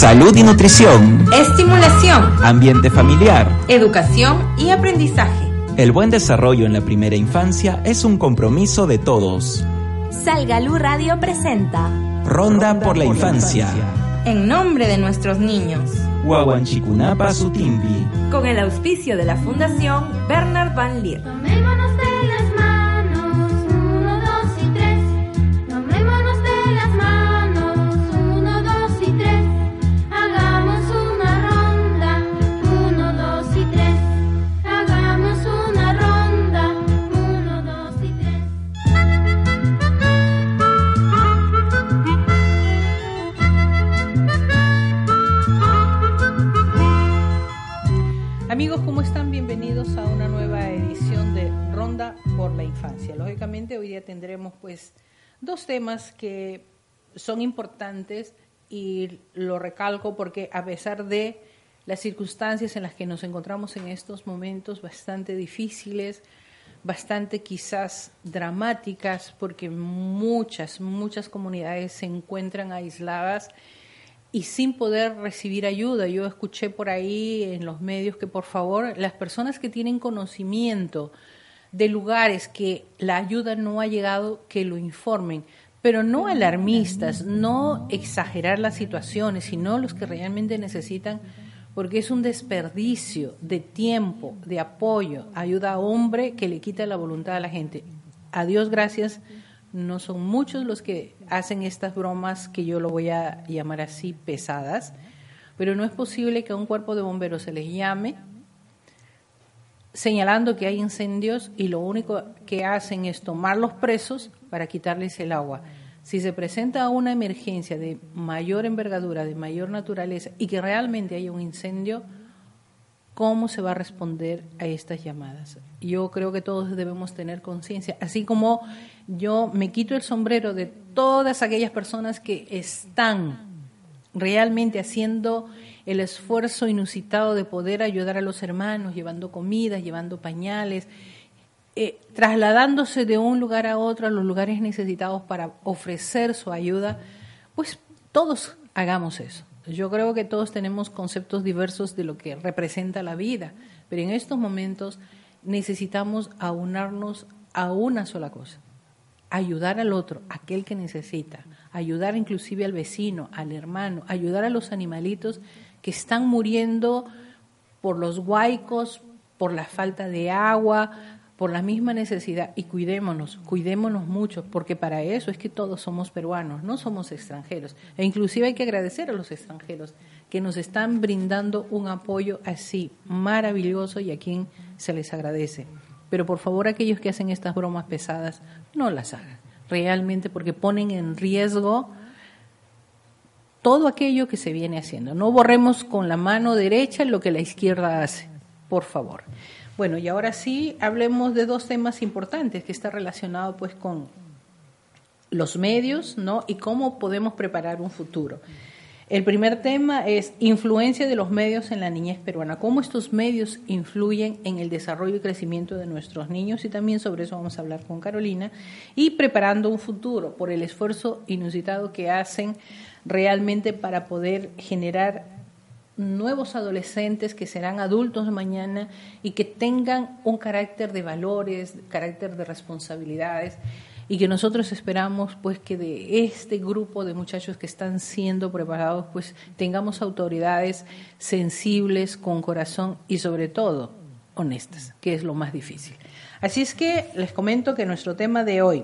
salud y nutrición, estimulación, ambiente familiar, educación y aprendizaje. El buen desarrollo en la primera infancia es un compromiso de todos. Salgalú Radio presenta Ronda, por la, infancia. En nombre de nuestros niños. Huahuanchicunapa Sutimbi. Con el auspicio de la Fundación Bernard Van Leer. Lógicamente hoy día tendremos pues dos temas que son importantes y lo recalco porque a pesar de las circunstancias en las que nos encontramos en estos momentos bastante difíciles, bastante quizás dramáticas, porque muchas, muchas comunidades se encuentran aisladas y sin poder recibir ayuda. Yo escuché por ahí en los medios que por favor las personas que tienen conocimiento de lugares que la ayuda no ha llegado, que lo informen, pero no alarmistas, no exagerar las situaciones, sino los que realmente necesitan, porque es un desperdicio de tiempo, de apoyo, ayuda a hombre que le quita la voluntad a la gente. A Dios gracias no son muchos los que hacen estas bromas que yo lo voy a llamar así pesadas, pero no es posible que a un cuerpo de bomberos se les llame señalando que hay incendios y lo único que hacen es tomar los presos para quitarles el agua. Si se presenta una emergencia de mayor envergadura, de mayor naturaleza y que realmente haya un incendio, ¿cómo se va a responder a estas llamadas? Yo creo que todos debemos tener conciencia, así como yo me quito el sombrero de todas aquellas personas que están realmente haciendo el esfuerzo inusitado de poder ayudar a los hermanos, llevando comidas, llevando pañales, eh, trasladándose de un lugar a otro a los lugares necesitados para ofrecer su ayuda, pues todos hagamos eso. Yo creo que todos tenemos conceptos diversos de lo que representa la vida, pero en estos momentos necesitamos aunarnos a una sola cosa, ayudar al otro, aquel que necesita, ayudar inclusive al vecino, al hermano, ayudar a los animalitos que están muriendo por los huaicos, por la falta de agua, por la misma necesidad. Y cuidémonos, cuidémonos mucho, porque para eso es que todos somos peruanos, no somos extranjeros. E inclusive hay que agradecer a los extranjeros que nos están brindando un apoyo así maravilloso y a quien se les agradece. Pero por favor aquellos que hacen estas bromas pesadas, no las hagan, realmente porque ponen en riesgo todo aquello que se viene haciendo. No borremos con la mano derecha lo que la izquierda hace, por favor. Bueno, y ahora sí hablemos de dos temas importantes que está relacionado pues con los medios, ¿no? Y cómo podemos preparar un futuro. El primer tema es influencia de los medios en la niñez peruana. Cómo estos medios influyen en el desarrollo y crecimiento de nuestros niños y también sobre eso vamos a hablar con Carolina. Y preparando un futuro por el esfuerzo inusitado que hacen realmente para poder generar nuevos adolescentes que serán adultos mañana y que tengan un carácter de valores, carácter de responsabilidades y que nosotros esperamos pues que de este grupo de muchachos que están siendo preparados pues tengamos autoridades sensibles, con corazón y sobre todo honestas, que es lo más difícil. Así es que les comento que nuestro tema de hoy,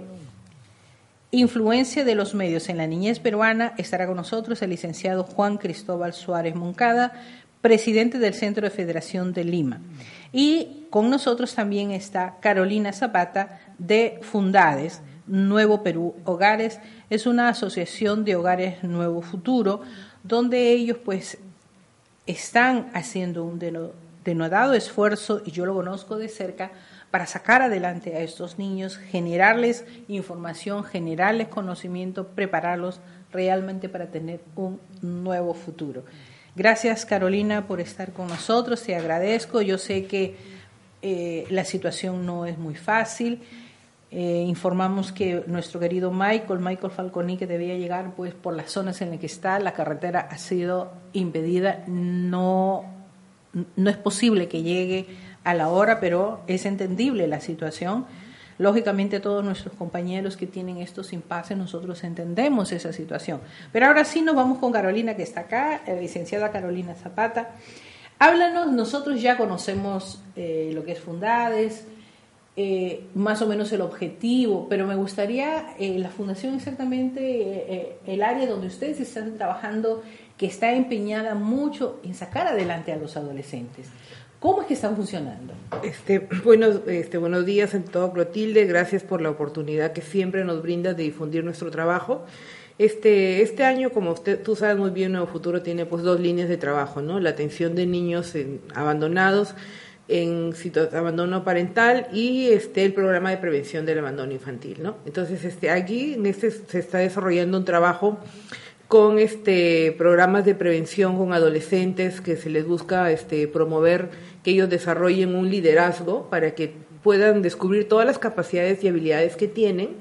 influencia de los medios en la niñez peruana, estará con nosotros el licenciado Juan Cristóbal Suárez Moncada, presidente del Centro de Federación de Lima. Y con nosotros también está Carolina Zapata de Fundades, Nuevo Perú Hogares. Es una asociación de hogares Nuevo Futuro, donde ellos pues están haciendo un denodado esfuerzo, y yo lo conozco de cerca, para sacar adelante a estos niños, generarles información, generarles conocimiento, prepararlos realmente para tener un nuevo futuro. Gracias Carolina por estar con nosotros, te agradezco, yo sé que eh, la situación no es muy fácil Eh, informamos que nuestro querido Michael, Michael Falconi, que debía llegar pues por las zonas en las que está, la carretera ha sido impedida, no, no es posible que llegue a la hora, pero es entendible la situación. Lógicamente todos nuestros compañeros que tienen estos impases, nosotros entendemos esa situación. Pero ahora sí nos vamos con Carolina, que está acá, la licenciada Carolina Zapata. Háblanos, nosotros ya conocemos eh, lo que es Fundades, eh, más o menos el objetivo, pero me gustaría eh, la fundación exactamente, eh, el área donde ustedes están trabajando, que está empeñada mucho en sacar adelante a los adolescentes. ¿Cómo es que están funcionando? Este, buenos, este, buenos días en todo, Clotilde. Gracias por la oportunidad que siempre nos brinda de difundir nuestro trabajo. Este, este año, como usted, tú sabes muy bien, Nuevo Futuro tiene pues dos líneas de trabajo, ¿no? La atención de niños abandonados en de abandono parental y este el programa de prevención del abandono infantil, ¿no? Entonces, este aquí en este se está desarrollando un trabajo con este programas de prevención con adolescentes que se les busca este promover que ellos desarrollen un liderazgo para que puedan descubrir todas las capacidades y habilidades que tienen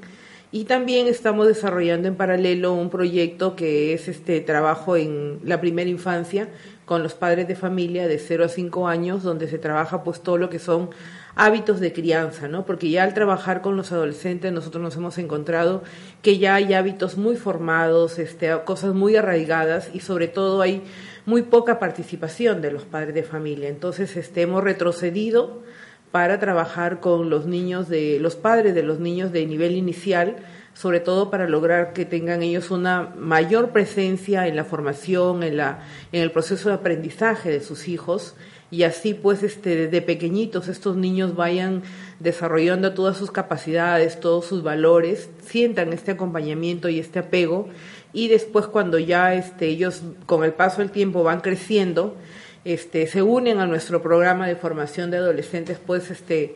y también estamos desarrollando en paralelo un proyecto que es este trabajo en la primera infancia con los padres de familia de 0 a 5 años, donde se trabaja pues todo lo que son hábitos de crianza, ¿no? Porque ya al trabajar con los adolescentes nosotros nos hemos encontrado que ya hay hábitos muy formados, este, cosas muy arraigadas y sobre todo hay muy poca participación de los padres de familia. Entonces, este, hemos retrocedido para trabajar con los niños de los padres de los niños de nivel inicial sobre todo para lograr que tengan ellos una mayor presencia en la formación, en, la, en el proceso de aprendizaje de sus hijos. Y así pues este, desde pequeñitos estos niños vayan desarrollando todas sus capacidades, todos sus valores, sientan este acompañamiento y este apego. Y después cuando ya este, ellos con el paso del tiempo van creciendo, este, se unen a nuestro programa de formación de adolescentes, pues este,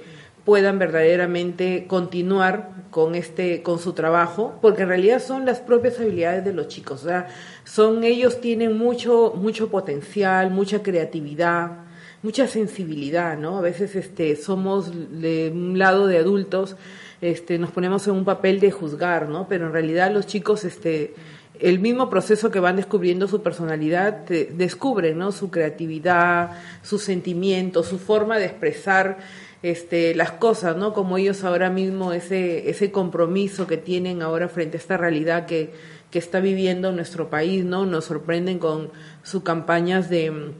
puedan verdaderamente continuar con este con su trabajo porque en realidad son las propias habilidades de los chicos. O sea son ellos tienen mucho mucho potencial mucha creatividad mucha sensibilidad no a veces este somos de un lado de adultos este nos ponemos en un papel de juzgar no pero en realidad los chicos este el mismo proceso que van descubriendo su personalidad, descubren ¿no? su creatividad, sus sentimientos, su forma de expresar este, las cosas, ¿no? Como ellos ahora mismo, ese, ese compromiso que tienen ahora frente a esta realidad que, que está viviendo nuestro país, ¿no? Nos sorprenden con sus campañas de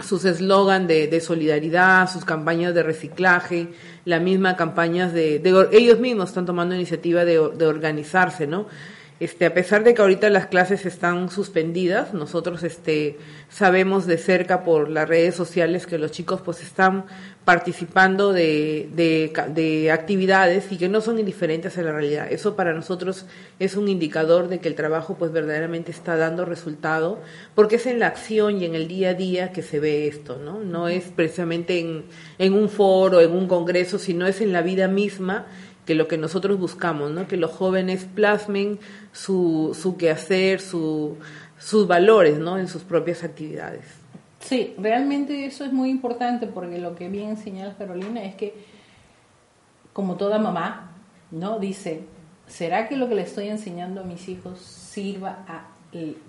sus eslogan de, solidaridad, sus campañas de reciclaje, la misma campañas de, de ellos mismos están tomando iniciativa de, de organizarse, ¿no? Este, a pesar de que ahorita las clases están suspendidas, nosotros este, sabemos de cerca por las redes sociales que los chicos pues están participando de, de, actividades y que no son indiferentes a la realidad. Eso para nosotros es un indicador de que el trabajo pues verdaderamente está dando resultado, porque es en la acción y en el día a día que se ve esto, ¿no? No es precisamente en, en un foro, en un congreso, sino es en la vida misma que lo que nosotros buscamos, ¿no? que los jóvenes plasmen su, su quehacer, su, sus valores ¿no? en sus propias actividades. Sí, realmente eso es muy importante porque lo que bien señala Carolina es que, como toda mamá, ¿no? Dice, ¿será que lo que le estoy enseñando a mis hijos sirva a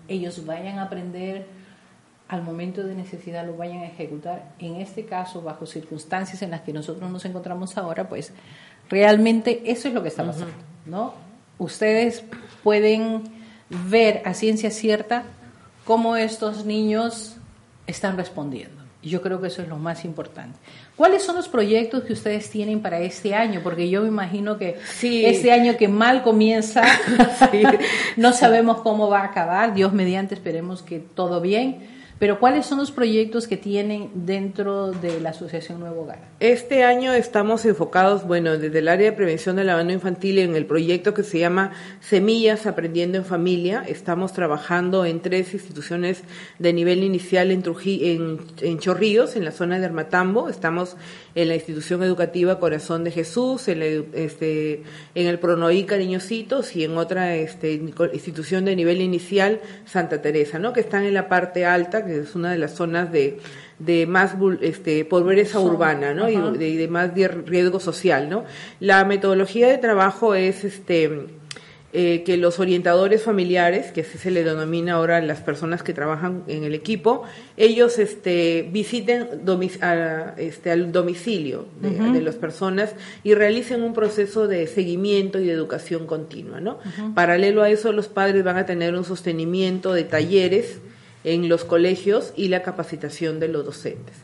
ellos vayan a aprender al momento de necesidad lo vayan a ejecutar? En este caso, bajo circunstancias en las que nosotros nos encontramos ahora, pues Realmente eso es lo que está pasando, ¿no? Ustedes pueden ver a ciencia cierta cómo estos niños están respondiendo. Yo creo que eso es lo más importante. ¿Cuáles son los proyectos que ustedes tienen para este año? Porque yo me imagino que este año que mal comienza, no sabemos cómo va a acabar. Dios mediante, esperemos que todo bien pero ¿cuáles son los proyectos que tienen dentro de la Asociación Nuevo Hogar? Este año estamos enfocados, bueno, desde el área de prevención del abandono infantil en el proyecto que se llama Semillas Aprendiendo en Familia. Estamos trabajando en tres instituciones de nivel inicial en, en, en Chorrillos, en la zona de Armatambo. Estamos en la institución educativa Corazón de Jesús, en, este, en el Pronoí Cariñositos y en otra este, institución de nivel inicial Santa Teresa, ¿no? que están en la parte alta, que es una de las zonas de, de más este, pobreza urbana, ¿no? Y de, de, más riesgo social, ¿no? La metodología de trabajo es este eh, que los orientadores familiares, que así se le denomina ahora a las personas que trabajan en el equipo, ellos este, visiten este, al domicilio de, las personas y realicen un proceso de seguimiento y de educación continua. ¿no? Paralelo a eso, los padres van a tener un sostenimiento de talleres en los colegios y la capacitación de los docentes.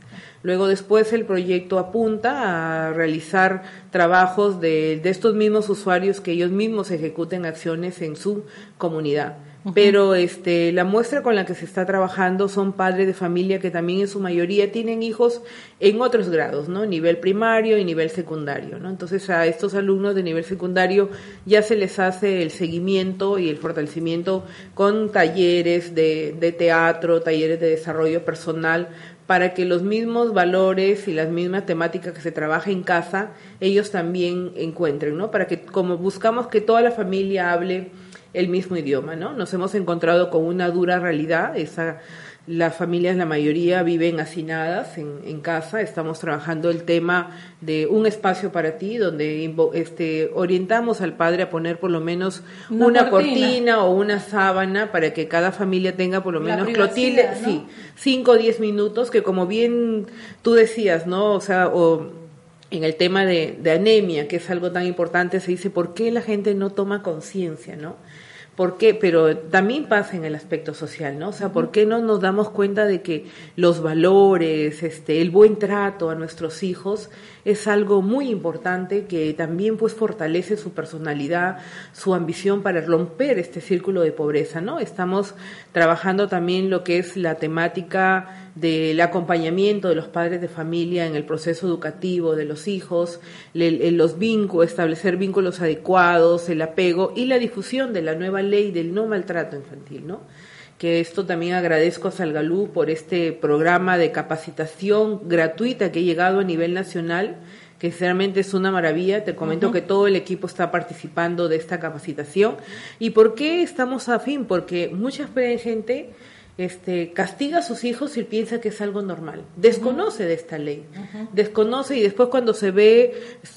Luego después el proyecto apunta a realizar trabajos de, estos mismos usuarios que ellos mismos ejecuten acciones en su comunidad. Pero este, la muestra con la que se está trabajando son padres de familia que también en su mayoría tienen hijos en otros grados, ¿no? Nivel primario y nivel secundario, ¿no? Entonces a estos alumnos de nivel secundario ya se les hace el seguimiento y el fortalecimiento con talleres de, de teatro, talleres de desarrollo personal para que los mismos valores y las mismas temáticas que se trabaja en casa, ellos también encuentren, ¿no? Para que como buscamos que toda la familia hable el mismo idioma, ¿no? Nos hemos encontrado con una dura realidad, esa las familias, la mayoría, viven hacinadas en, en, casa. Estamos trabajando el tema de un espacio para ti, donde este, orientamos al padre a poner por lo menos una, cortina. o una sábana para que cada familia tenga por lo menos Clotilde, sí, cinco o diez minutos, que como bien tú decías, ¿no? O sea, o en el tema de, de anemia, que es algo tan importante, se dice, ¿por qué la gente no toma conciencia, no? ¿Por qué? Pero también pasa en el aspecto social, ¿no? O sea, ¿por qué no nos damos cuenta de que los valores, este, el buen trato a nuestros hijos es algo muy importante que también pues fortalece su personalidad, su ambición para romper este círculo de pobreza, ¿no? Estamos trabajando también lo que es la temática del acompañamiento de los padres de familia en el proceso educativo de los hijos, los vínculos, establecer vínculos adecuados, el apego y la difusión de la nueva ley del no maltrato infantil, ¿no? Que esto también agradezco a Salgalú por este programa de capacitación gratuita que ha llegado a nivel nacional, que sinceramente es una maravilla. Te comento que todo el equipo está participando de esta capacitación. ¿Y por qué estamos a fin? Porque mucha gente este, castiga a sus hijos y piensa que es algo normal. Desconoce de esta ley. Desconoce y después cuando se ve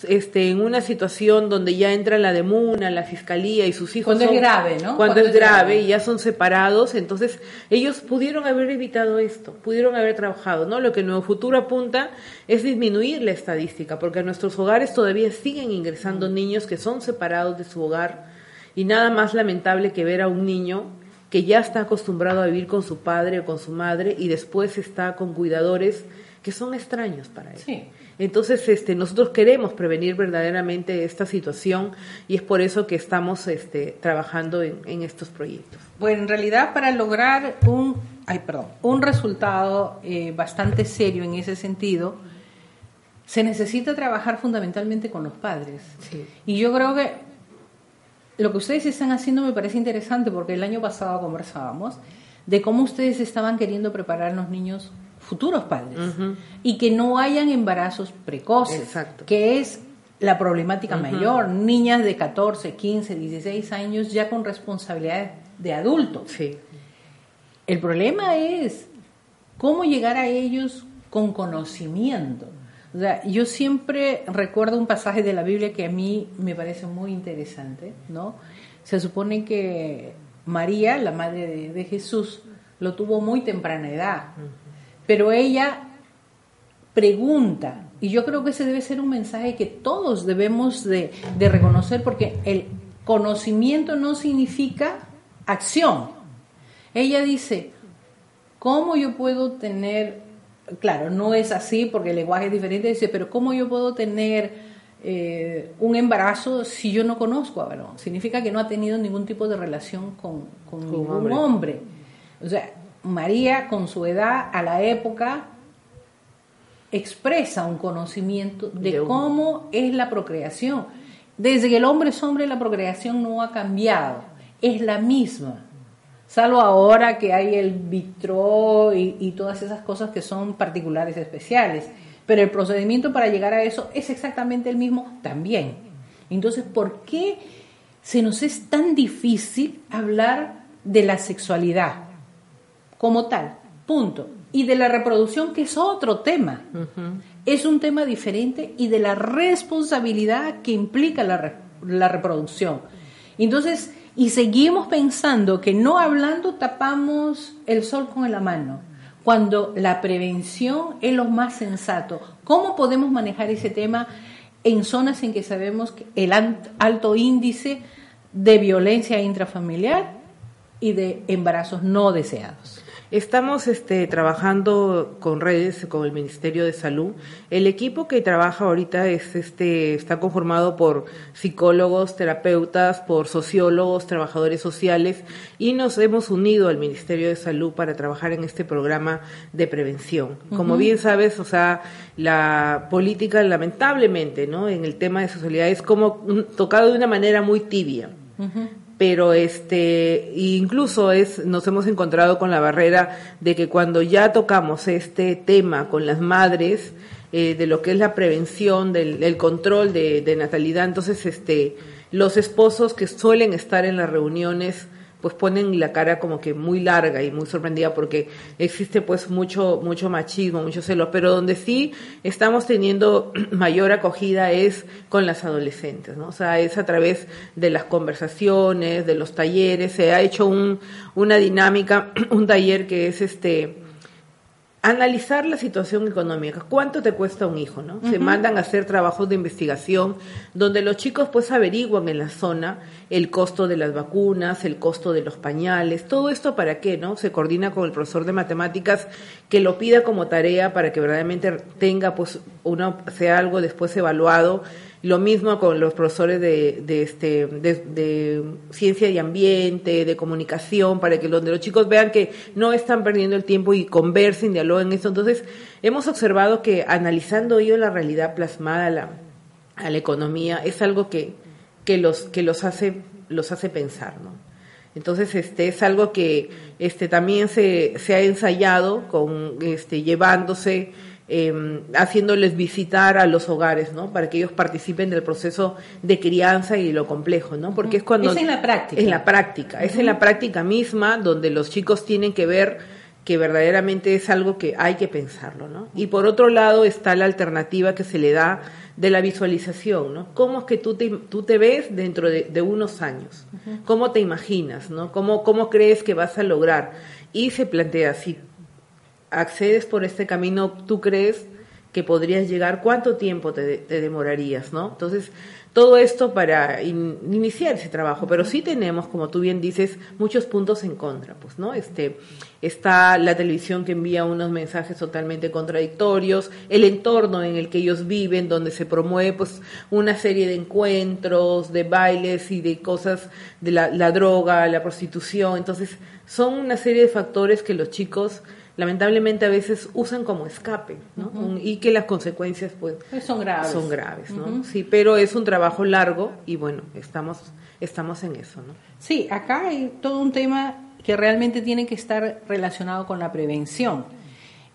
este, en una situación donde ya entra la demuna, la fiscalía y sus hijos... Cuando es grave, ¿no? Cuando, es, grave, y ya son separados, entonces ellos pudieron haber evitado esto, pudieron haber trabajado, ¿no? Lo que Nuevo Futuro apunta es disminuir la estadística, porque a nuestros hogares todavía siguen ingresando niños que son separados de su hogar y nada más lamentable que ver a un niño que ya está acostumbrado a vivir con su padre o con su madre y después está con cuidadores que son extraños para él. Entonces, este, nosotros queremos prevenir verdaderamente esta situación y es por eso que estamos este, trabajando en, estos proyectos. Bueno, en realidad para lograr un, ay, perdón, un resultado eh, bastante serio en ese sentido, se necesita trabajar fundamentalmente con los padres. Y yo creo que lo que ustedes están haciendo me parece interesante porque el año pasado conversábamos de cómo ustedes estaban queriendo preparar a los niños futuros padres y que no hayan embarazos precoces, que es la problemática mayor, niñas de 14, 15, 16 años ya con responsabilidades de adultos. El problema es cómo llegar a ellos con conocimiento. O sea, yo siempre recuerdo un pasaje de la Biblia que a mí me parece muy interesante, ¿no? Se supone que María, la madre de, Jesús, lo tuvo muy temprana edad, pero ella pregunta, y yo creo que ese debe ser un mensaje que todos debemos de, de reconocer, porque el conocimiento no significa acción. Ella dice, ¿cómo yo puedo tener claro, no es así porque el lenguaje es diferente, dice, pero ¿cómo yo puedo tener eh, un embarazo si yo no conozco a varón? Significa que no ha tenido ningún tipo de relación con, ningún hombre. hombre. O sea, María con su edad a la época expresa un conocimiento de, cómo es la procreación. Desde que el hombre es hombre, la procreación no ha cambiado, es la misma salvo ahora que hay el vitro y, todas esas cosas que son particulares especiales. Pero el procedimiento para llegar a eso es exactamente el mismo también. Entonces, ¿por qué se nos es tan difícil hablar de la sexualidad como tal? Punto. y de la reproducción, que es otro tema. Es un tema diferente y de la responsabilidad que implica la, la reproducción. Entonces, y seguimos pensando que no hablando tapamos el sol con la mano, cuando la prevención es lo más sensato. ¿Cómo podemos manejar ese tema en zonas en que sabemos que el alto índice de violencia intrafamiliar y de embarazos no deseados? Estamos este, trabajando con redes, con el Ministerio de Salud. El equipo que trabaja ahorita es, este, está conformado por psicólogos, terapeutas, por sociólogos, trabajadores sociales y nos hemos unido al Ministerio de Salud para trabajar en este programa de prevención. Como bien sabes, o sea, la política lamentablemente, ¿no? En el tema de socialidad es como tocado de una manera muy tibia pero este incluso es nos hemos encontrado con la barrera de que cuando ya tocamos este tema con las madres eh, de lo que es la prevención del, control de, de, natalidad entonces este los esposos que suelen estar en las reuniones pues ponen la cara como que muy larga y muy sorprendida porque existe pues mucho mucho machismo, mucho celo, pero donde sí estamos teniendo mayor acogida es con las adolescentes, ¿no? O sea, es a través de las conversaciones, de los talleres, se ha hecho un, una dinámica, un taller que es este analizar la situación económica. ¿Cuánto te cuesta un hijo? ¿no? Se mandan a hacer trabajos de investigación donde los chicos pues averiguan en la zona el costo de las vacunas, el costo de los pañales, todo esto para qué, ¿no? Se coordina con el profesor de matemáticas que lo pida como tarea para que verdaderamente tenga pues una sea algo después evaluado lo mismo con los profesores de, de este, de, ciencia y ambiente, de comunicación, para que donde los chicos vean que no están perdiendo el tiempo y conversen, dialoguen esto. Entonces, hemos observado que analizando ellos la realidad plasmada a la, la economía es algo que, que, los, que los, hace, los hace pensar, ¿no? Entonces, este es algo que este también se, se ha ensayado con este llevándose eh, haciéndoles visitar a los hogares, ¿no? Para que ellos participen del proceso de crianza y lo complejo, ¿no? Porque es cuando... Es en la práctica. Es la práctica, es en la práctica misma donde los chicos tienen que ver que verdaderamente es algo que hay que pensarlo, ¿no? Y por otro lado está la alternativa que se le da de la visualización, ¿no? ¿Cómo es que tú te, tú te ves dentro de, unos años? ¿Cómo te imaginas, ¿no? ¿Cómo, ¿Cómo crees que vas a lograr? Y se plantea, si accedes por este camino, tú crees que podrías llegar, ¿cuánto tiempo te, demorarías? ¿no? Entonces, todo esto para iniciar ese trabajo, pero sí tenemos, como tú bien dices, muchos puntos en contra, pues, ¿no? Este, está la televisión que envía unos mensajes totalmente contradictorios, el entorno en el que ellos viven, donde se promueve, pues, una serie de encuentros, de bailes y de cosas de la, la droga, la prostitución, entonces, son una serie de factores que los chicos lamentablemente a veces usan como escape, ¿no? y que las consecuencias pues, pues son graves. Son graves, ¿no? Sí, pero es un trabajo largo y bueno, estamos estamos en eso, ¿no? Sí, acá hay todo un tema que realmente tiene que estar relacionado con la prevención.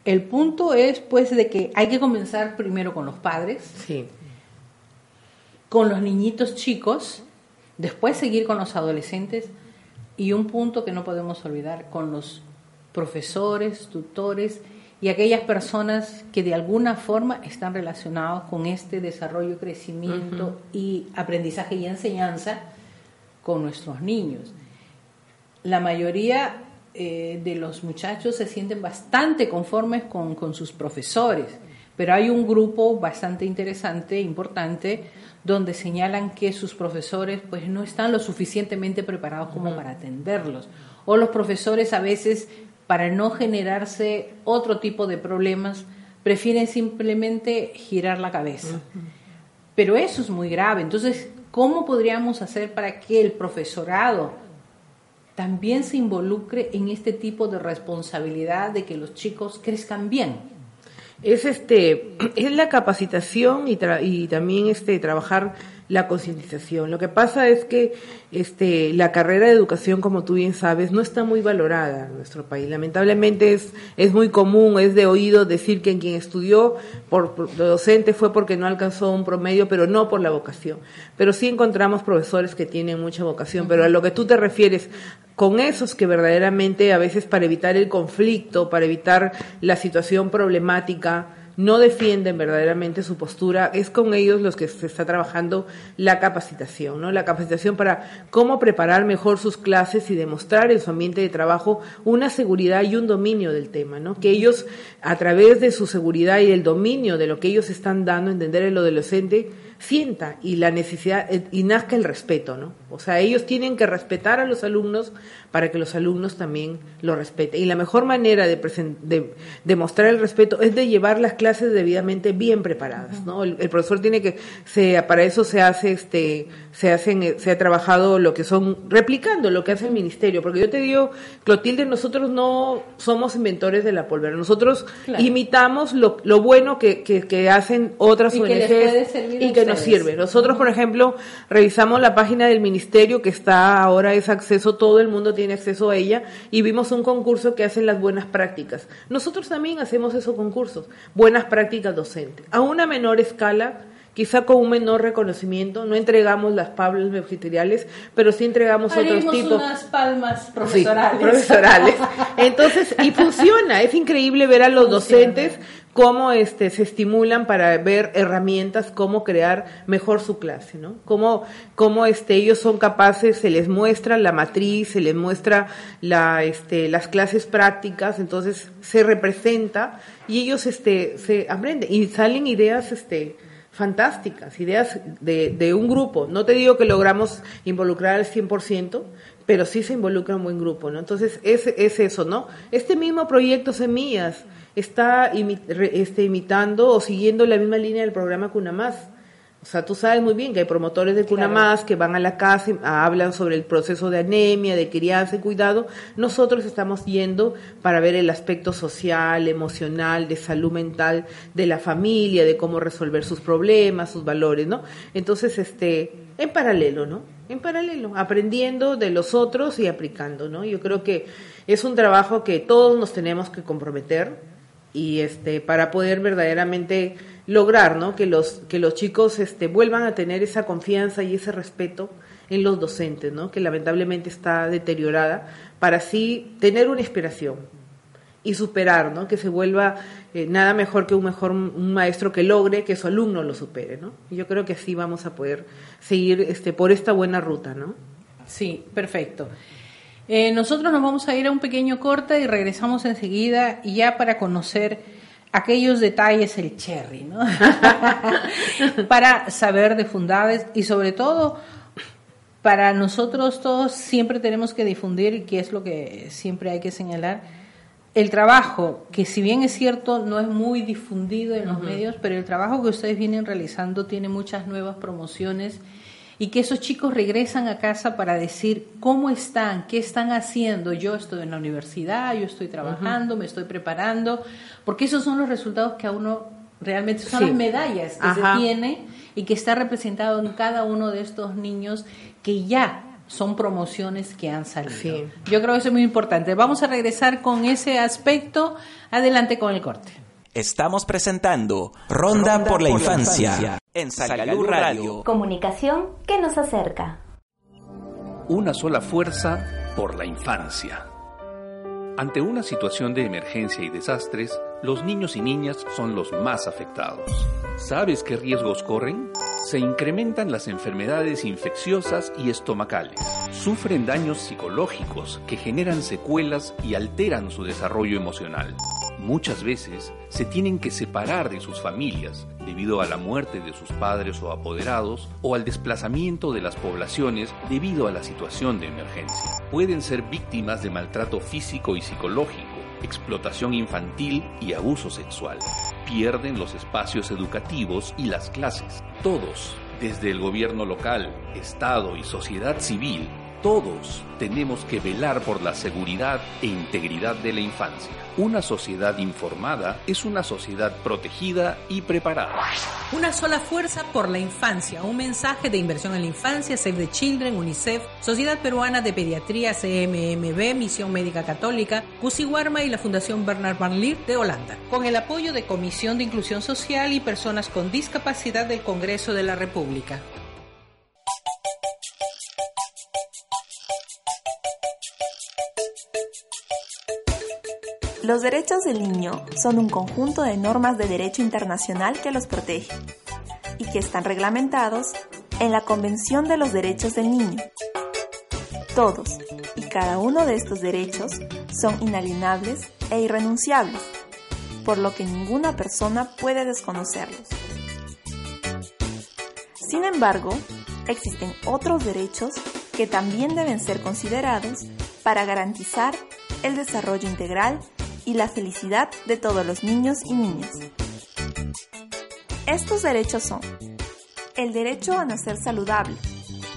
El punto es pues de que hay que comenzar primero con los padres. Sí. Con los niñitos chicos, después seguir con los adolescentes y un punto que no podemos olvidar con los profesores, tutores y aquellas personas que de alguna forma están relacionados con este desarrollo, crecimiento y aprendizaje y enseñanza con nuestros niños. La mayoría eh, de los muchachos se sienten bastante conformes con, con, sus profesores, pero hay un grupo bastante interesante, importante, donde señalan que sus profesores pues no están lo suficientemente preparados como para atenderlos, o los profesores a veces para no generarse otro tipo de problemas, prefieren simplemente girar la cabeza. Pero eso es muy grave. Entonces, ¿cómo podríamos hacer para que el profesorado también se involucre en este tipo de responsabilidad de que los chicos crezcan bien? Es este es la capacitación y, y también este trabajar la concientización. Lo que pasa es que este, la carrera de educación, como tú bien sabes, no está muy valorada en nuestro país. Lamentablemente es, es muy común, es de oído decir que quien estudió por, por docente fue porque no alcanzó un promedio, pero no por la vocación. Pero sí encontramos profesores que tienen mucha vocación. Pero a lo que tú te refieres, con esos que verdaderamente a veces para evitar el conflicto, para evitar la situación problemática, no defienden verdaderamente su postura, es con ellos los que se está trabajando la capacitación, ¿no? La capacitación para cómo preparar mejor sus clases y demostrar en su ambiente de trabajo una seguridad y un dominio del tema, ¿no? Que ellos, a través de su seguridad y el dominio de lo que ellos están dando, entender en lo docente, sienta y la necesidad eh, y nazca el respeto, ¿no? O sea, ellos tienen que respetar a los alumnos para que los alumnos también lo respeten. Y la mejor manera de, de, mostrar el respeto es de llevar las clases debidamente bien preparadas, ¿no? El, profesor tiene que, se, para eso se hace, este, se hacen, eh, se ha trabajado lo que son, replicando lo que hace el ministerio, porque yo te digo, Clotilde, nosotros no somos inventores de la pólvora, nosotros imitamos lo, lo bueno que, que, hacen otras ONGs y que nos sirve. Nosotros, por ejemplo, revisamos la página del ministerio que está ahora es acceso, todo el mundo tiene acceso a ella y vimos un concurso que hacen las buenas prácticas. Nosotros también hacemos esos concursos, buenas prácticas docentes, a una menor escala quizá con un menor reconocimiento. No entregamos las palmas magisteriales, pero sí entregamos otros tipos. unas palmas profesorales. profesorales. Entonces, y funciona. Es increíble ver a los docentes cómo este, se estimulan para ver herramientas, cómo crear mejor su clase, ¿no? Cómo, cómo este, ellos son capaces, se les muestra la matriz, se les muestra la, este, las clases prácticas, entonces se representa y ellos este, se aprenden y salen ideas este, fantásticas, ideas de, de un grupo. No te digo que logramos involucrar al 100%, pero sí se involucra un buen grupo, ¿no? Entonces, es, es eso, ¿no? Este mismo proyecto Semillas está este, imitando o siguiendo la misma línea del programa Cuna Más. O sea, tú sabes muy bien que hay promotores de Cuna Más que van a la casa, y hablan sobre el proceso de anemia, de crianza y cuidado. Nosotros estamos yendo para ver el aspecto social, emocional, de salud mental de la familia, de cómo resolver sus problemas, sus valores, ¿no? Entonces, este, en paralelo, ¿no? En paralelo, aprendiendo de los otros y aplicando, ¿no? Yo creo que es un trabajo que todos nos tenemos que comprometer y este para poder verdaderamente lograr ¿no? que los que los chicos este, vuelvan a tener esa confianza y ese respeto en los docentes ¿no? que lamentablemente está deteriorada para así tener una inspiración y superar ¿no? que se vuelva eh, nada mejor que un mejor un maestro que logre que su alumno lo supere ¿no? y yo creo que así vamos a poder seguir este por esta buena ruta ¿no? sí perfecto eh, nosotros nos vamos a ir a un pequeño corte y regresamos enseguida ya para conocer aquellos detalles, el cherry, ¿no? para saber de fundades y sobre todo para nosotros todos siempre tenemos que difundir, y que es lo que siempre hay que señalar, el trabajo, que si bien es cierto, no es muy difundido en los medios, pero el trabajo que ustedes vienen realizando tiene muchas nuevas promociones y que esos chicos regresan a casa para decir cómo están, qué están haciendo. Yo estoy en la universidad, yo estoy trabajando, me estoy preparando, porque esos son los resultados que a uno realmente son las medallas que se tiene y que está representado en cada uno de estos niños que ya son promociones que han salido. Yo creo que eso es muy importante. Vamos a regresar con ese aspecto. Adelante con el corte. Estamos presentando Ronda, por, la, infancia, en Salud Radio. Comunicación que nos acerca. Una sola fuerza por la infancia. Ante una situación de emergencia y desastres, los niños y niñas son los más afectados. ¿Sabes qué riesgos corren? Se incrementan las enfermedades infecciosas y estomacales. Sufren daños psicológicos que generan secuelas y alteran su desarrollo emocional. Muchas veces se tienen que separar de sus familias debido a la muerte de sus padres o apoderados o al desplazamiento de las poblaciones debido a la situación de emergencia. Pueden ser víctimas de maltrato físico y psicológico, explotación infantil y abuso sexual. Pierden los espacios educativos y las clases. Todos, desde el gobierno local, Estado y sociedad civil, Todos tenemos que velar por la seguridad e integridad de la infancia. Una sociedad informada es una sociedad protegida y preparada. Una sola fuerza por la infancia. Un mensaje de inversión en la infancia, Save the Children, UNICEF, Sociedad Peruana de Pediatría, CMMB, Misión Médica Católica, Warma y la Fundación Bernard Van Leer de Holanda. Con el apoyo de Comisión de Inclusión Social y Personas con Discapacidad del Congreso de la República. Los derechos del niño son un conjunto de normas de derecho internacional que los protege y que están reglamentados en la Convención de los Derechos del Niño. Todos y cada uno de estos derechos son inalienables e irrenunciables, por lo que ninguna persona puede desconocerlos. Sin embargo, existen otros derechos que también deben ser considerados para garantizar el desarrollo integral y la felicidad de todos los niños y niñas. Estos derechos son el derecho a nacer saludable,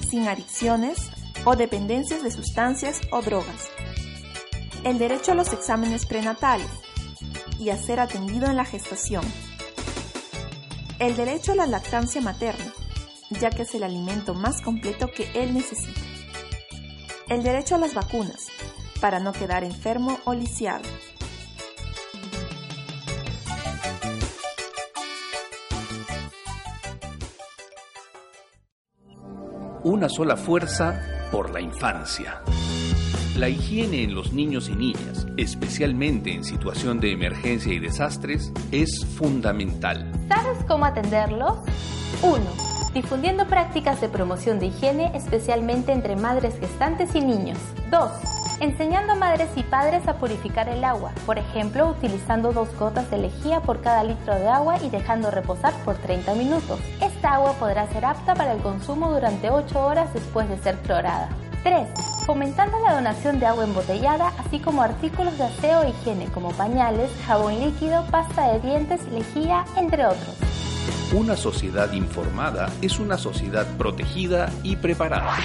sin adicciones o dependencias de sustancias o drogas, el derecho a los exámenes prenatales y a ser atendido en la gestación, el derecho a la lactancia materna, ya que es el alimento más completo que él necesita, el derecho a las vacunas, para no quedar enfermo o lisiado, una sola fuerza por la infancia. La higiene en los niños y niñas, especialmente en situación de emergencia y desastres, es fundamental. ¿Sabes cómo atenderlos? 1. Difundiendo prácticas de promoción de higiene, especialmente entre madres gestantes y niños. 2 enseñando a madres y padres a purificar el agua, por ejemplo utilizando dos gotas de lejía por cada litro de agua y dejando reposar por 30 minutos. Esta agua podrá ser apta para el consumo durante 8 horas después de ser clorada. 3. Fomentando la donación de agua embotellada, así como artículos de aseo e higiene como pañales, jabón líquido, pasta de dientes, lejía, entre otros. Una sociedad informada es una sociedad protegida y preparada.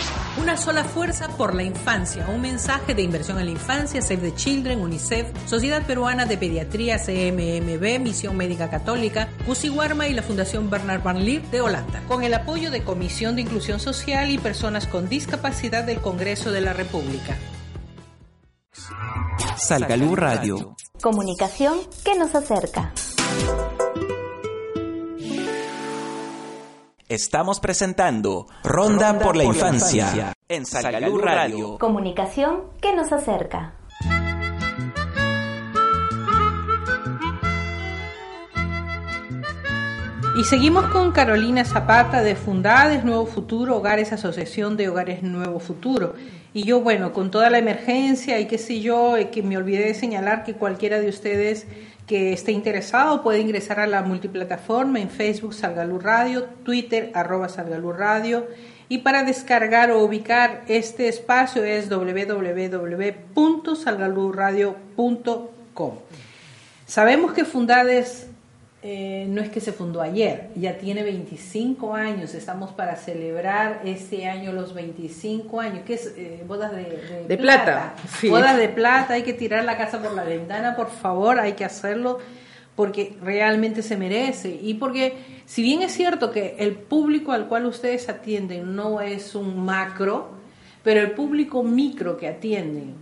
Una sola fuerza por la infancia. Un mensaje de inversión en la infancia, Save the Children, UNICEF, Sociedad Peruana de Pediatría, CMMB, Misión Médica Católica, Warma y la Fundación Bernard Van Leer de Holanda. Con el apoyo de Comisión de Inclusión Social y Personas con Discapacidad del Congreso de la República. Salgalú Radio. Comunicación que nos acerca. Estamos presentando Ronda, por, la, infancia, en Salgalú Radio. Comunicación que nos acerca. Y seguimos con Carolina Zapata de Fundades Nuevo Futuro, Hogares Asociación de Hogares Nuevo Futuro. Y yo, bueno, con toda la emergencia y qué sé yo, eh, que me olvidé de señalar que cualquiera de ustedes que esté interesado puede ingresar a la multiplataforma en Facebook Salgalú Radio, Twitter arroba Radio y para descargar o ubicar este espacio es www.salgaluradio.com. Sabemos que Fundades eh, no es que se fundó ayer, ya tiene 25 años, estamos para celebrar este año los 25 años, que es eh, bodas de, de, plata. Bodas de plata, hay que tirar la casa por la ventana, por favor, hay que hacerlo porque realmente se merece y porque si bien es cierto que el público al cual ustedes atienden no es un macro, pero el público micro que atienden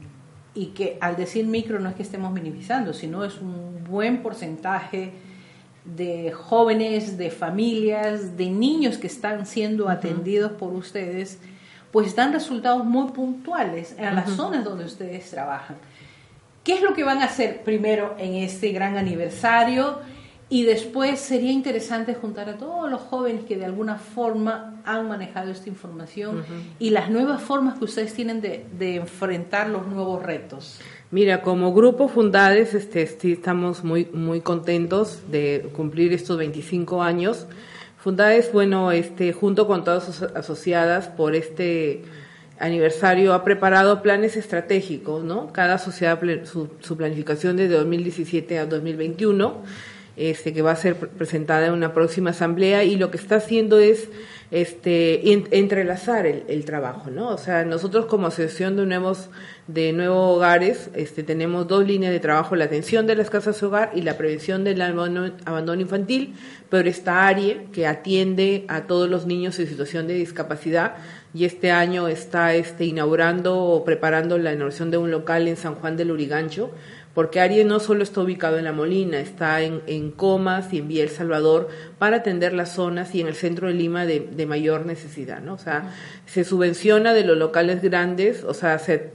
y que al decir micro no es que estemos minimizando, sino es un buen porcentaje de jóvenes, de familias, de niños que están siendo atendidos por ustedes, pues dan resultados muy puntuales en las zonas donde ustedes trabajan. ¿Qué es lo que van a hacer primero en este gran aniversario? Y después sería interesante juntar a todos los jóvenes que de alguna forma han manejado esta información y las nuevas formas que ustedes tienen de, de enfrentar los nuevos retos. Mira, como grupo Fundades, este, estamos muy, muy contentos de cumplir estos 25 años. Fundades, bueno, este, junto con todas sus asociadas por este aniversario, ha preparado planes estratégicos, ¿no? Cada sociedad, su, su planificación desde 2017 a 2021 este, que va a ser presentada en una próxima asamblea y lo que está haciendo es este, entrelazar el, trabajo, ¿no? O sea, nosotros como asociación de nuevos, de nuevos hogares, este, tenemos dos líneas de trabajo, la atención de las casas de hogar y la prevención del abandono, infantil, pero esta área que atiende a todos los niños en situación de discapacidad y este año está este, inaugurando o preparando la inauguración de un local en San Juan del Urigancho, porque Aries no solo está ubicado en La Molina, está en, en, Comas y en Vía El Salvador para atender las zonas y en el centro de Lima de, de mayor necesidad, ¿no? O sea, se subvenciona de los locales grandes, o sea, se,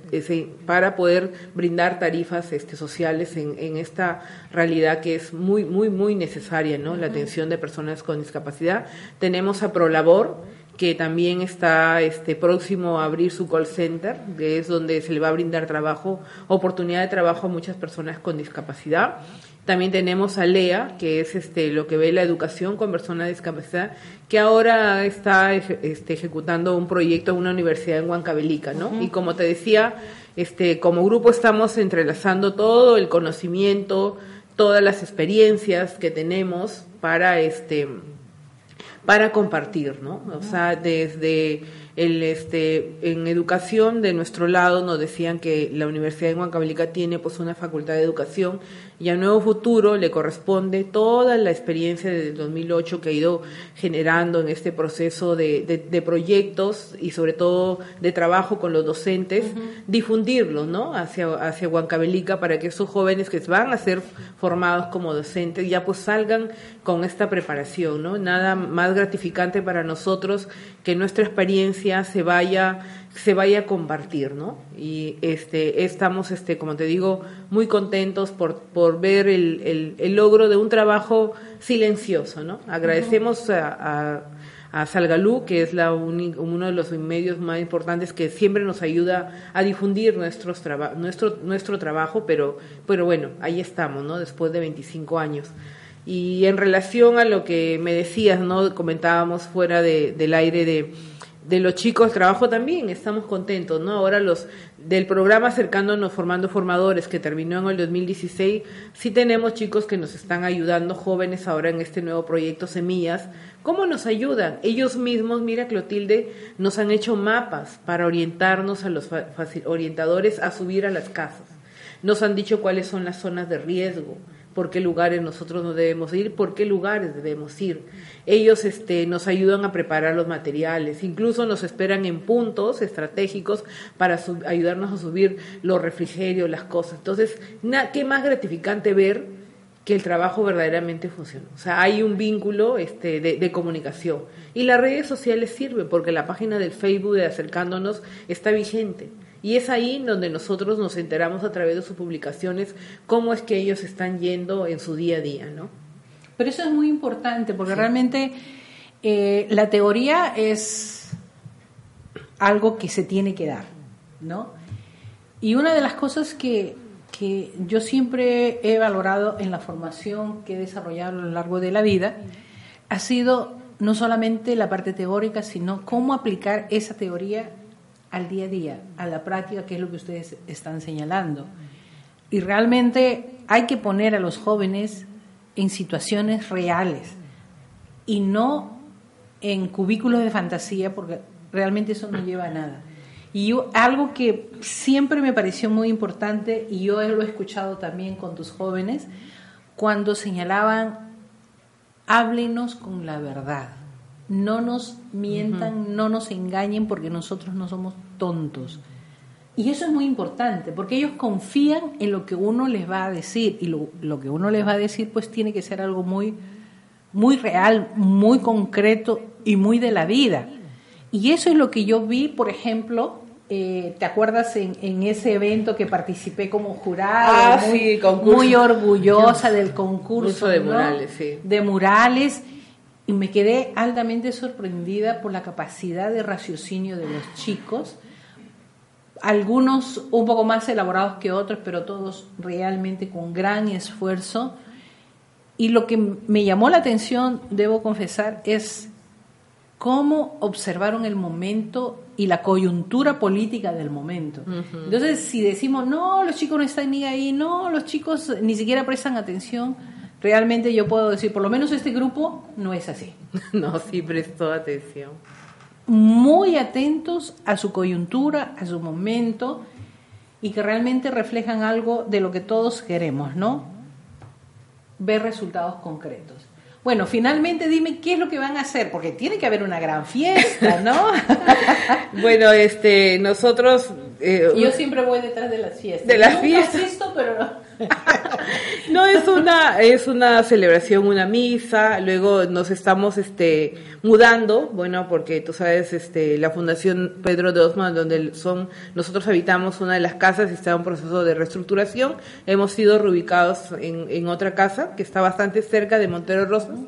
para poder brindar tarifas este, sociales en, en, esta realidad que es muy, muy, muy necesaria, ¿no? La atención de personas con discapacidad. Tenemos a Prolabor, que también está este, próximo a abrir su call center, que es donde se le va a brindar trabajo, oportunidad de trabajo a muchas personas con discapacidad. También tenemos a LEA, que es este, lo que ve la educación con personas discapacidad, que ahora está este, ejecutando un proyecto en una universidad en Huancavelica, ¿no? Y como te decía, este, como grupo estamos entrelazando todo el conocimiento, todas las experiencias que tenemos para este para compartir, ¿no? O sea, desde el, este, en educación de nuestro lado nos decían que la Universidad de Huancavelica tiene pues una facultad de educación y a Nuevo Futuro le corresponde toda la experiencia desde 2008 que ha ido generando en este proceso de, de, proyectos y sobre todo de trabajo con los docentes, difundirlo ¿no? hacia, hacia Huancavelica para que esos jóvenes que van a ser formados como docentes ya pues salgan con esta preparación. ¿no? Nada más gratificante para nosotros que nuestra experiencia se vaya se vaya a compartir, ¿no? Y este, estamos, este, como te digo, muy contentos por, por ver el, el, logro de un trabajo silencioso, ¿no? Agradecemos a, Salgalú, que es la uno de los medios más importantes que siempre nos ayuda a difundir nuestros nuestro, nuestro trabajo, pero, pero bueno, ahí estamos, ¿no? Después de 25 años. Y en relación a lo que me decías, ¿no? Comentábamos fuera de, del aire de de los chicos trabajo también, estamos contentos, ¿no? Ahora los del programa acercándonos formando formadores que terminó en el 2016, sí tenemos chicos que nos están ayudando, jóvenes ahora en este nuevo proyecto Semillas. ¿Cómo nos ayudan? Ellos mismos, mira Clotilde, nos han hecho mapas para orientarnos a los orientadores a subir a las casas. Nos han dicho cuáles son las zonas de riesgo, por qué lugares nosotros no debemos ir, por qué lugares debemos ir. Ellos este, nos ayudan a preparar los materiales, incluso nos esperan en puntos estratégicos para ayudarnos a subir los refrigerios, las cosas. Entonces, ¿qué más gratificante ver que el trabajo verdaderamente funciona? O sea, hay un vínculo este, de, de comunicación. Y las redes sociales sirven porque la página del Facebook de Acercándonos está vigente. Y es ahí donde nosotros nos enteramos a través de sus publicaciones cómo es que ellos están yendo en su día a día, ¿no? Pero eso es muy importante porque realmente eh, la teoría es algo que se tiene que dar, ¿no? Y una de las cosas que, que yo siempre he valorado en la formación que he desarrollado a lo largo de la vida ha sido no solamente la parte teórica, sino cómo aplicar esa teoría al día a día, a la práctica, que es lo que ustedes están señalando. Y realmente hay que poner a los jóvenes en situaciones reales y no en cubículos de fantasía, porque realmente eso no lleva a nada. Y algo que siempre me pareció muy importante, y yo lo he escuchado también con tus jóvenes, cuando señalaban, háblenos con la verdad no nos mientan, no nos engañen porque nosotros no somos tontos. Y eso es muy importante, porque ellos confían en lo que uno les va a decir y lo, que uno les va a decir pues tiene que ser algo muy, muy real, muy concreto y muy de la vida. Y eso es lo que yo vi, por ejemplo, eh, ¿te acuerdas en, ese evento que participé como jurada? Ah, muy, sí, muy orgullosa del concurso de murales, sí. De murales y me quedé altamente sorprendida por la capacidad de raciocinio de los chicos, algunos un poco más elaborados que otros, pero todos realmente con gran esfuerzo. Y lo que me llamó la atención, debo confesar, es cómo observaron el momento y la coyuntura política del momento. Entonces, si decimos, no, los chicos no están ni ahí, no, los chicos ni siquiera prestan atención, realmente yo puedo decir, por lo menos este grupo no es así. no, sí prestó atención. Muy atentos a su coyuntura, a su momento, y que realmente reflejan algo de lo que todos queremos, ¿no? Ver resultados concretos. Bueno, finalmente dime qué es lo que van a hacer, porque tiene que haber una gran fiesta, ¿no? bueno, este, nosotros... Eh, Yo siempre voy detrás de las fiestas. De las fiestas. pero no es una es una celebración, una misa. Luego nos estamos este mudando, bueno, porque tú sabes, este la Fundación Pedro de Osman, donde son nosotros habitamos una de las casas y está en proceso de reestructuración. Hemos sido reubicados en, en otra casa que está bastante cerca de Montero Rosas.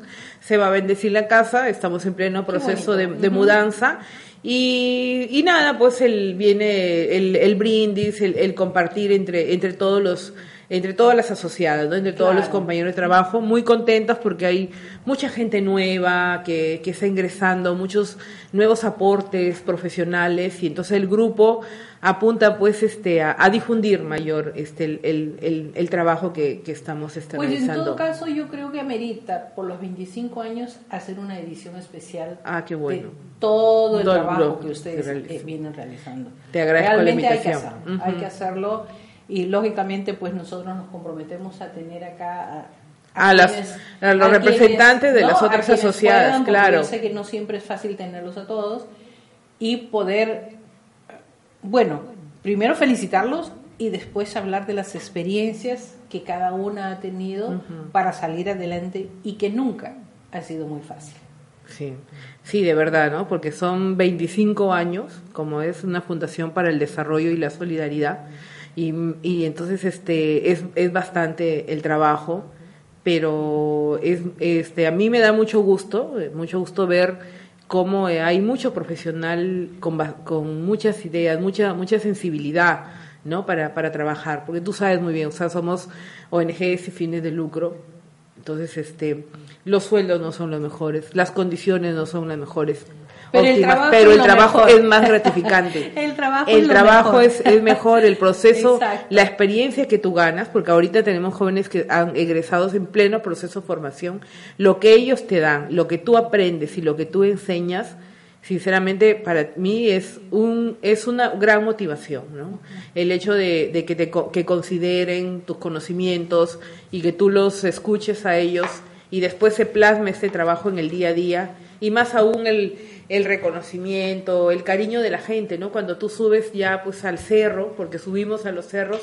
Se va a bendecir la casa. Estamos en pleno proceso de, mudanza. Y, y, nada, pues el, viene el, el brindis, el, el, compartir entre, entre todos los entre todas las asociadas, entre todos los compañeros de trabajo, muy contentos porque hay mucha gente nueva que, que está ingresando, muchos nuevos aportes profesionales y entonces el grupo apunta pues este a, difundir mayor este el, el, el, trabajo que, que estamos este, pues en todo caso yo creo que amerita por los 25 años hacer una edición especial ah qué bueno. de todo el trabajo que ustedes eh, vienen realizando. Te agradezco Realmente la invitación hay que hay que hacerlo y lógicamente pues nosotros nos comprometemos a tener acá a, las, los representantes de las otras asociadas, claro. Yo sé que no siempre es fácil tenerlos a todos y poder, bueno, primero felicitarlos y después hablar de las experiencias que cada una ha tenido para salir adelante y que nunca ha sido muy fácil. Sí, sí, de verdad, ¿no? Porque son 25 años, como es una fundación para el desarrollo y la solidaridad y, y entonces este es, es bastante el trabajo, pero es, este, a mí me da mucho gusto, mucho gusto ver cómo hay mucho profesional con, con muchas ideas, mucha, mucha sensibilidad, ¿no? Para, para trabajar, porque tú sabes muy bien, o sea, somos ONGs y fines de lucro, entonces este, los sueldos no son los mejores, las condiciones no son las mejores, pero el trabajo, pero el trabajo es más gratificante. el trabajo, el es, trabajo Es, es, mejor, el proceso, la experiencia que tú ganas, porque ahorita tenemos jóvenes que han egresados en pleno proceso de formación, lo que ellos te dan, lo que tú aprendes y lo que tú enseñas, sinceramente para mí es un es una gran motivación ¿no? el hecho de, de que te que consideren tus conocimientos y que tú los escuches a ellos y después se plasme este trabajo en el día a día y más aún el el reconocimiento, el cariño de la gente, ¿no? Cuando tú subes ya pues al cerro, porque subimos a los cerros,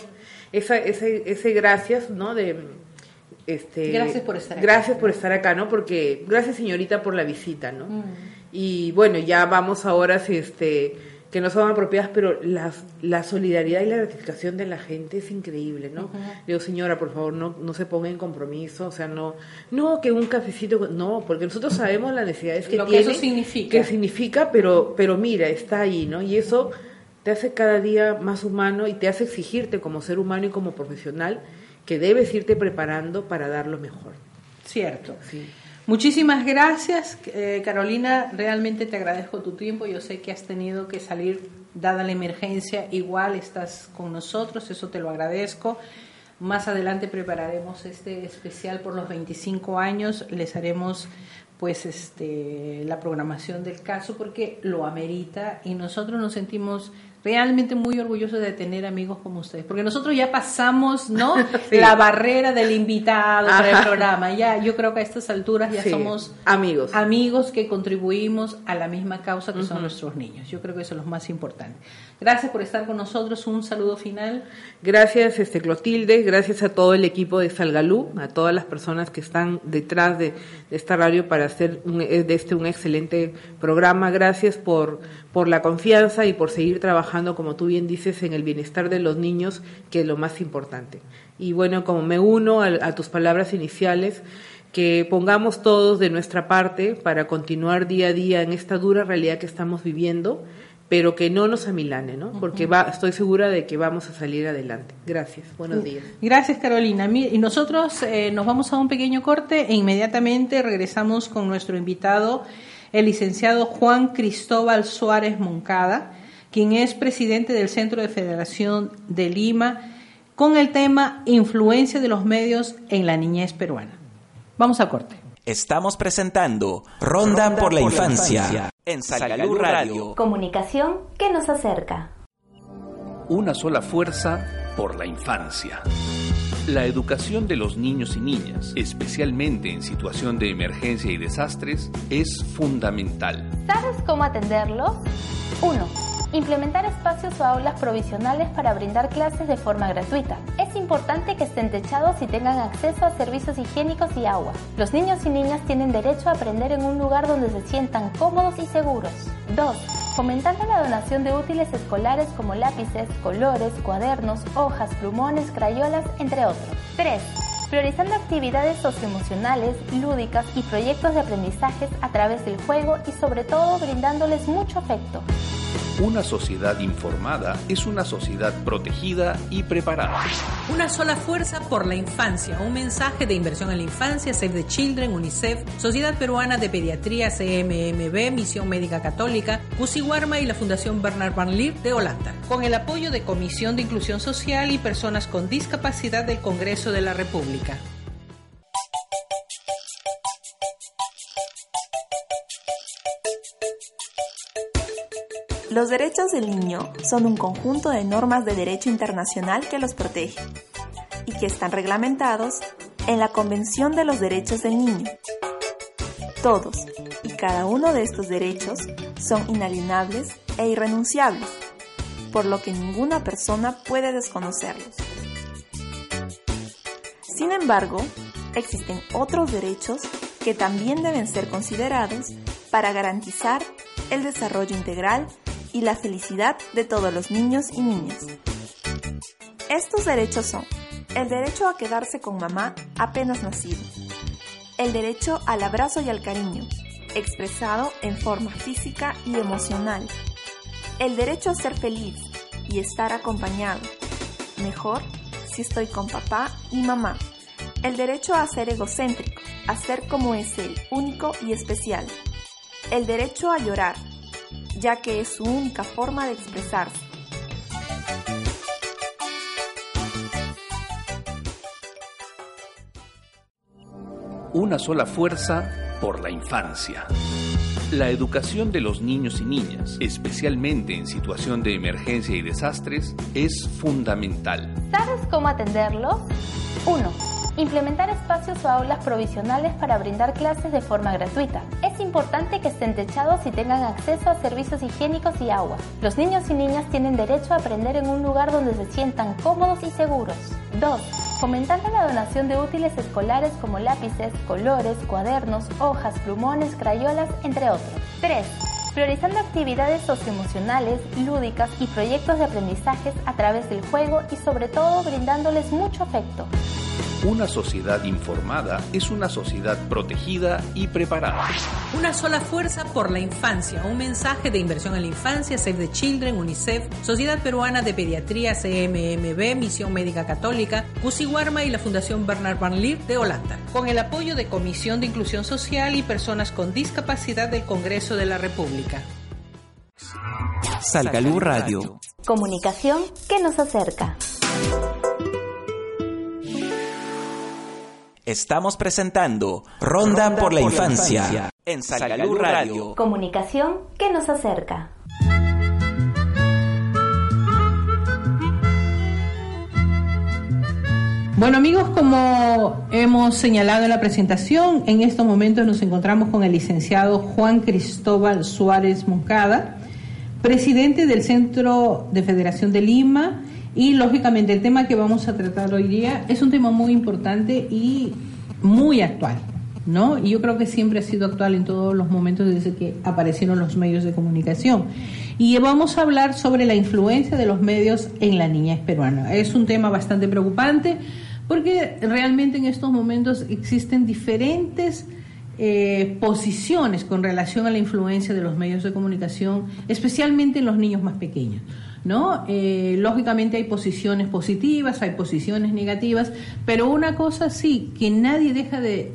esa, ese, ese gracias, ¿no? De, este, gracias por estar gracias acá. por estar acá, ¿no? Porque gracias señorita por la visita, ¿no? Mm. Y bueno, ya vamos ahora, este, que no son apropiadas, pero la, la solidaridad y la gratificación de la gente es increíble, ¿no? Digo, señora, por favor, no, no se ponga en compromiso, o sea, no, no, que un cafecito, no, porque nosotros sabemos las necesidades que Lo tiene. Que eso significa. Que significa, pero, pero mira, está ahí, ¿no? Y eso te hace cada día más humano y te hace exigirte como ser humano y como profesional que debes irte preparando para dar lo mejor. Cierto. Sí. Muchísimas gracias, eh, Carolina. Realmente te agradezco tu tiempo. Yo sé que has tenido que salir, dada la emergencia, igual estás con nosotros, eso te lo agradezco. Más adelante prepararemos este especial por los 25 años. Les haremos pues este la programación del caso porque lo amerita y nosotros nos sentimos realmente muy orgulloso de tener amigos como ustedes, porque nosotros ya pasamos, ¿no? sí. La barrera del invitado Ajá. para el programa. Ya, yo creo que a estas alturas ya sí. somos amigos, amigos que contribuimos a la misma causa que uh -huh. son nuestros niños. Yo creo que eso es lo más importante. Gracias por estar con nosotros. Un saludo final. Gracias, este Clotilde. Gracias a todo el equipo de Salgalú, a todas las personas que están detrás de, de esta radio para hacer un, de este un excelente programa. Gracias por por la confianza y por seguir trabajando, como tú bien dices, en el bienestar de los niños, que es lo más importante. Y bueno, como me uno a, a tus palabras iniciales, que pongamos todos de nuestra parte para continuar día a día en esta dura realidad que estamos viviendo, pero que no nos amilane, ¿no? Porque va, estoy segura de que vamos a salir adelante. Gracias. Buenos días. Gracias, Carolina. Y nosotros eh, nos vamos a un pequeño corte e inmediatamente regresamos con nuestro invitado el licenciado Juan Cristóbal Suárez Moncada, quien es presidente del Centro de Federación de Lima, con el tema Influencia de los medios en la niñez peruana. Vamos al corte. Estamos presentando Ronda, por, la, infancia, en Salud Radio. Comunicación que nos acerca. Una sola fuerza por la infancia. La educación de los niños y niñas, especialmente en situación de emergencia y desastres, es fundamental. ¿Sabes cómo atenderlos? 1. Implementar espacios o aulas provisionales para brindar clases de forma gratuita. Es importante que estén techados y tengan acceso a servicios higiénicos y agua. Los niños y niñas tienen derecho a aprender en un lugar donde se sientan cómodos y seguros. 2. Fomentando la donación de útiles escolares como lápices, colores, cuadernos, hojas, plumones, crayolas, entre otros. 3 priorizando actividades socioemocionales, lúdicas y proyectos de aprendizajes a través del juego y sobre todo brindándoles mucho afecto. Una sociedad informada es una sociedad protegida y preparada. Una sola fuerza por la infancia. Un mensaje de inversión en la infancia, Save the Children, UNICEF, Sociedad Peruana de Pediatría, CMMB, Misión Médica Católica, Warma y la Fundación Bernard Van Leer de Holanda. Con el apoyo de Comisión de Inclusión Social y Personas con Discapacidad del Congreso de la República. Los derechos del niño son un conjunto de normas de derecho internacional que los protege y que están reglamentados en la Convención de los Derechos del Niño. Todos y cada uno de estos derechos son inalienables e irrenunciables, por lo que ninguna persona puede desconocerlos. Sin embargo, existen otros derechos que también deben ser considerados para garantizar el desarrollo integral y la felicidad de todos los niños y niñas. Estos derechos son el derecho a quedarse con mamá apenas nacido, el derecho al abrazo y al cariño, expresado en forma física y emocional, el derecho a ser feliz y estar acompañado, mejor si estoy con papá y mamá, el derecho a ser egocéntrico, a ser como es él, único y especial, el derecho a llorar, ya que es su única forma de expresarse. Una sola fuerza por la infancia. La educación de los niños y niñas, especialmente en situación de emergencia y desastres, es fundamental. ¿Sabes cómo atenderlos? 1 Implementar espacios o aulas provisionales para brindar clases de forma gratuita. Es importante que estén techados y tengan acceso a servicios higiénicos y agua. Los niños y niñas tienen derecho a aprender en un lugar donde se sientan cómodos y seguros. 2. Fomentando la donación de útiles escolares como lápices, colores, cuadernos, hojas, plumones, crayolas, entre otros. 3 priorizando actividades socioemocionales, lúdicas y proyectos de aprendizajes a través del juego y sobre todo brindándoles mucho afecto. Una sociedad informada es una sociedad protegida y preparada. Una sola fuerza por la infancia. Un mensaje de inversión en la infancia, Save the Children, UNICEF, Sociedad Peruana de Pediatría, CMMB, Misión Médica Católica, Warma y la Fundación Bernard Van Leer de Holanda. Con el apoyo de Comisión de Inclusión Social y Personas con Discapacidad del Congreso de la República. Salgalú Radio. Comunicación que nos acerca. Estamos presentando Ronda, por, la, infancia, en Salud Radio. Comunicación que nos acerca. Bueno amigos, como hemos señalado en la presentación, en estos momentos nos encontramos con el licenciado Juan Cristóbal Suárez Moncada, presidente del Centro de Federación de Lima y lógicamente el tema que vamos a tratar hoy día es un tema muy importante y muy actual, ¿no? Y yo creo que siempre ha sido actual en todos los momentos desde que aparecieron los medios de comunicación. Y vamos a hablar sobre la influencia de los medios en la niñez peruana. Es un tema bastante preocupante porque realmente en estos momentos existen diferentes eh, posiciones con relación a la influencia de los medios de comunicación, especialmente en los niños más pequeños. ¿No? Eh, lógicamente hay posiciones positivas, hay posiciones negativas, pero una cosa sí, que nadie deja de,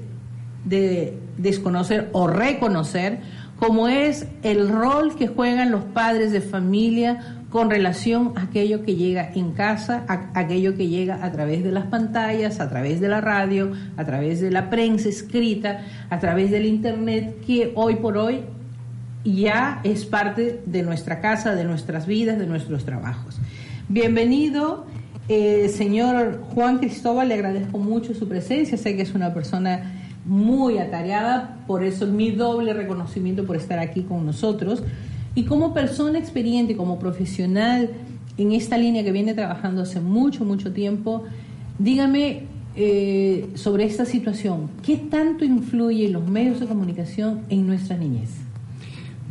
de desconocer o reconocer como es el rol que juegan los padres de familia con relación a aquello que llega en casa, a aquello que llega a través de las pantallas, a través de la radio, a través de la prensa escrita, a través del Internet, que hoy por hoy ya es parte de nuestra casa, de nuestras vidas, de nuestros trabajos. Bienvenido, eh, señor Juan Cristóbal, le agradezco mucho su presencia, sé que es una persona muy atareada, por eso mi doble reconocimiento por estar aquí con nosotros. Y como persona experiente, como profesional en esta línea que viene trabajando hace mucho, mucho tiempo, dígame eh, sobre esta situación, ¿qué tanto influyen los medios de comunicación en nuestra niñez?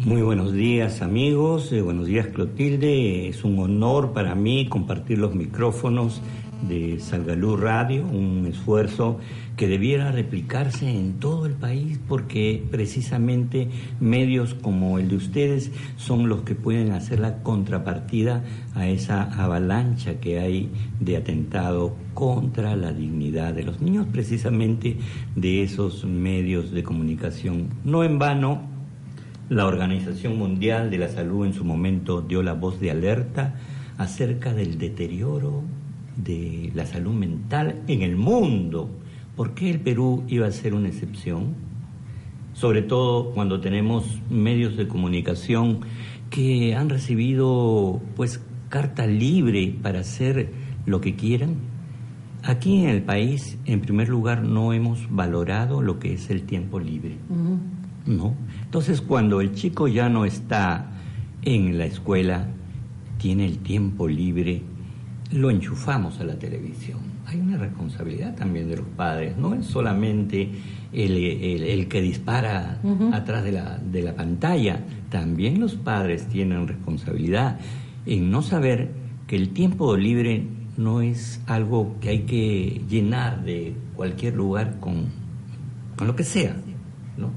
Muy buenos días amigos, eh, buenos días Clotilde, es un honor para mí compartir los micrófonos de Salgalú Radio, un esfuerzo que debiera replicarse en todo el país porque precisamente medios como el de ustedes son los que pueden hacer la contrapartida a esa avalancha que hay de atentado contra la dignidad de los niños, precisamente de esos medios de comunicación. No en vano, la Organización Mundial de la Salud en su momento dio la voz de alerta acerca del deterioro de la salud mental en el mundo ¿Por qué el Perú iba a ser una excepción? Sobre todo cuando tenemos medios de comunicación que han recibido pues carta libre para hacer lo que quieran. Aquí en el país, en primer lugar, no hemos valorado lo que es el tiempo libre. ¿No? Entonces, cuando el chico ya no está en la escuela, tiene el tiempo libre, lo enchufamos a la televisión. Hay una responsabilidad también de los padres, no es solamente el, que dispara atrás de la, de la pantalla, también los padres tienen responsabilidad en no saber que el tiempo libre no es algo que hay que llenar de cualquier lugar con, con lo que sea, ¿no?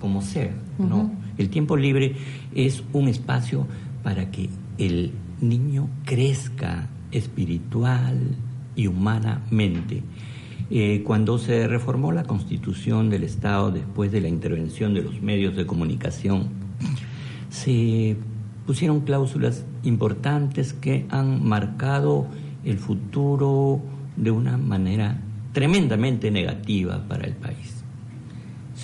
Como sea, ¿no? El tiempo libre es un espacio para que el niño crezca espiritual, y humanamente. Eh, cuando se reformó la constitución del Estado después de la intervención de los medios de comunicación, se pusieron cláusulas importantes que han marcado el futuro de una manera tremendamente negativa para el país.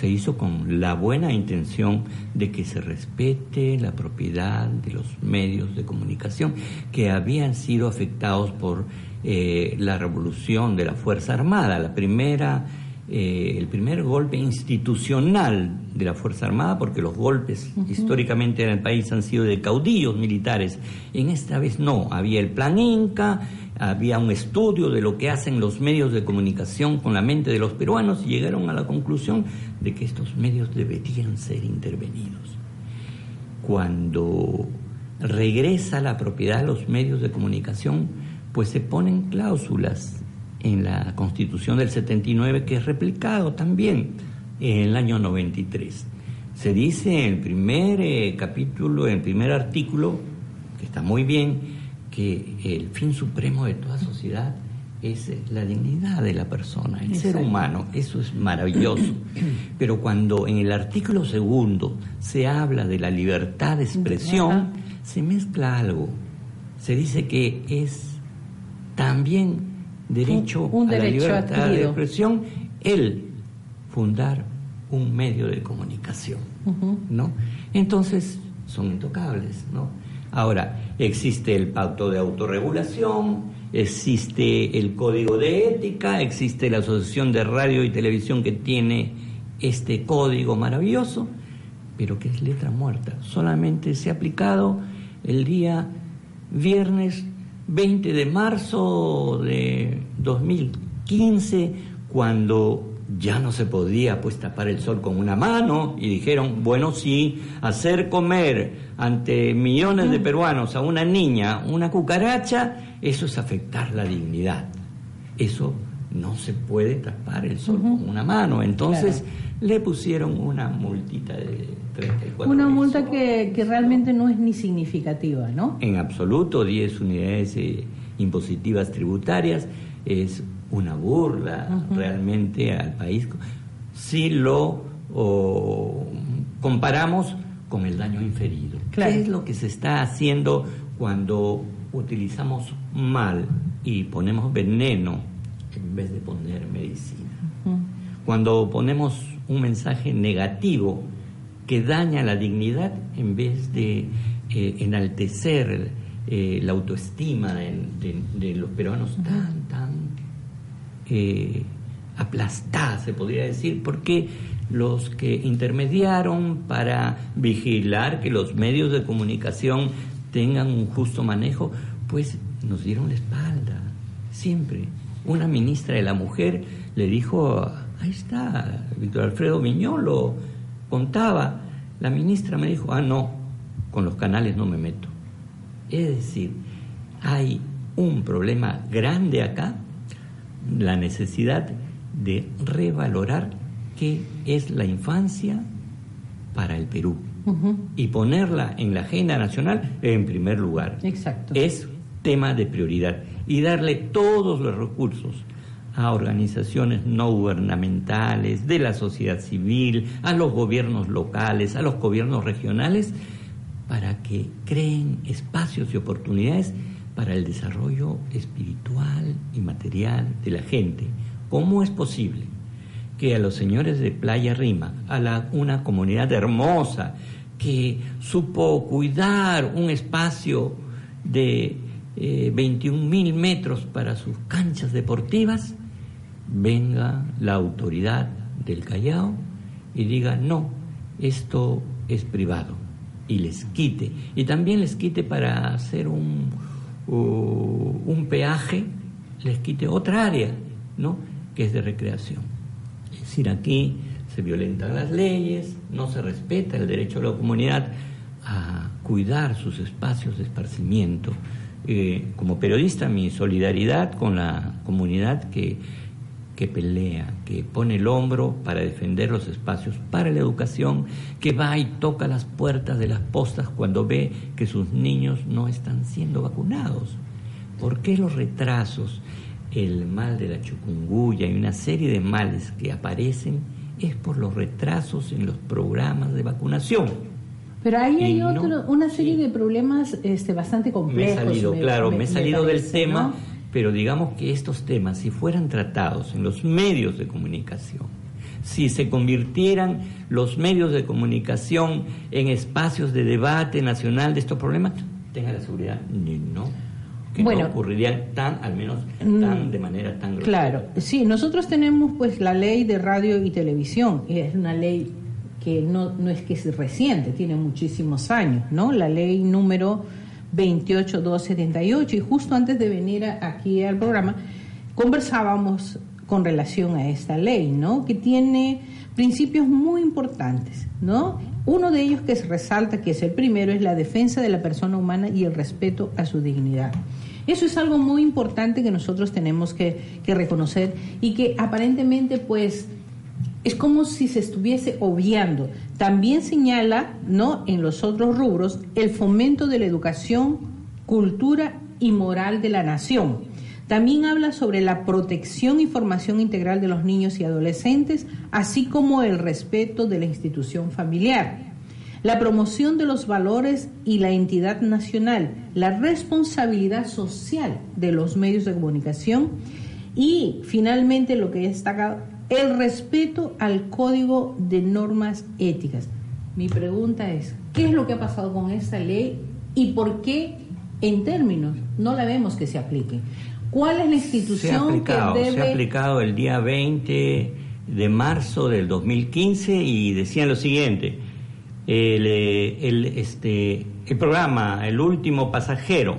Se hizo con la buena intención de que se respete la propiedad de los medios de comunicación que habían sido afectados por eh, la revolución de la Fuerza Armada, la primera, eh, el primer golpe institucional de la Fuerza Armada, porque los golpes históricamente en el país han sido de caudillos militares. En esta vez no, había el plan Inca, había un estudio de lo que hacen los medios de comunicación con la mente de los peruanos y llegaron a la conclusión de que estos medios deberían ser intervenidos. Cuando regresa la propiedad de los medios de comunicación, pues se ponen cláusulas en la Constitución del 79 que es replicado también en el año 93. Se dice en el primer eh, capítulo, en el primer artículo, que está muy bien, que el fin supremo de toda sociedad es eh, la dignidad de la persona, el ser humano, eso es maravilloso. Pero cuando en el artículo segundo se habla de la libertad de expresión, se mezcla algo. Se dice que es también derecho a la libertad de expresión, el fundar un medio de comunicación, ¿no? Entonces son intocables, ¿no? Ahora, existe el pacto de autorregulación, existe el código de ética, existe la asociación de radio y televisión que tiene este código maravilloso, pero que es letra muerta. Solamente se ha aplicado el día viernes 20 de marzo de 2015, cuando ya no se podía pues tapar el sol con una mano y dijeron, bueno, sí, hacer comer ante millones de peruanos a una niña una cucaracha, eso es afectar la dignidad. Eso no se puede tapar el sol con una mano. Entonces le pusieron una multita de una multa que, realmente no es ni significativa, ¿no? En absoluto, 10 unidades eh, impositivas tributarias es una burla realmente al país. Si lo comparamos con el daño inferido. ¿Qué es lo que se está haciendo cuando utilizamos mal y ponemos veneno en vez de poner medicina? Cuando ponemos un mensaje negativo que daña la dignidad en vez de eh, enaltecer eh, la autoestima de, los peruanos tan, tan eh, aplastada, se podría decir, porque los que intermediaron para vigilar que los medios de comunicación tengan un justo manejo, pues nos dieron la espalda, siempre. Una ministra de la mujer le dijo, ahí está, Víctor Alfredo Miñolo contaba, la ministra me dijo, ah, no, con los canales no me meto. Es decir, hay un problema grande acá, la necesidad de revalorar qué es la infancia para el Perú y ponerla en la agenda nacional en primer lugar. Exacto. Es tema de prioridad y darle todos los recursos a organizaciones no gubernamentales, de la sociedad civil, a los gobiernos locales, a los gobiernos regionales, para que creen espacios y oportunidades para el desarrollo espiritual y material de la gente. ¿Cómo es posible que a los señores de Playa Rima, a una comunidad hermosa que supo cuidar un espacio de eh, 21 mil metros para sus canchas deportivas, venga la autoridad del Callao y diga, no, esto es privado y les quite. Y también les quite para hacer un, un peaje, les quite otra área, ¿no? Que es de recreación. Es decir, aquí se violentan las leyes, no se respeta el derecho de la comunidad a cuidar sus espacios de esparcimiento. Eh, como periodista, mi solidaridad con la comunidad que que pelea, que pone el hombro para defender los espacios para la educación, que va y toca las puertas de las postas cuando ve que sus niños no están siendo vacunados. ¿Por qué los retrasos, el mal de la chucunguya y una serie de males que aparecen es por los retrasos en los programas de vacunación? Pero ahí hay otro, una serie de problemas este, bastante complejos. Me he salido, claro, me, he salido del tema pero digamos que estos temas, si fueran tratados en los medios de comunicación, si se convirtieran los medios de comunicación en espacios de debate nacional de estos problemas, tenga la seguridad, no, que no ocurrirían tan, al menos tan, mm, de manera tan grosera. Claro, sí, nosotros tenemos pues la ley de radio y televisión, y es una ley que no, no es que es reciente, tiene muchísimos años, ¿no? La ley número 28278 y justo antes de venir aquí al programa conversábamos con relación a esta ley, ¿no? Que tiene principios muy importantes, ¿no? Uno de ellos que se resalta, que es el primero, es la defensa de la persona humana y el respeto a su dignidad. Eso es algo muy importante que nosotros tenemos que, que reconocer y que aparentemente, pues, es como si se estuviese obviando. También señala, ¿no? En los otros rubros, el fomento de la educación, cultura y moral de la nación. También habla sobre la protección y formación integral de los niños y adolescentes, así como el respeto de la institución familiar, la promoción de los valores y la entidad nacional, la responsabilidad social de los medios de comunicación y finalmente lo que destaca el respeto al código de normas éticas. Mi pregunta es, ¿qué es lo que ha pasado con esta ley y por qué en términos no la vemos que se aplique? ¿Cuál es la institución que debe... Se ha aplicado el día 20 de marzo del 2015 y decían lo siguiente, el, el, este, el programa El último pasajero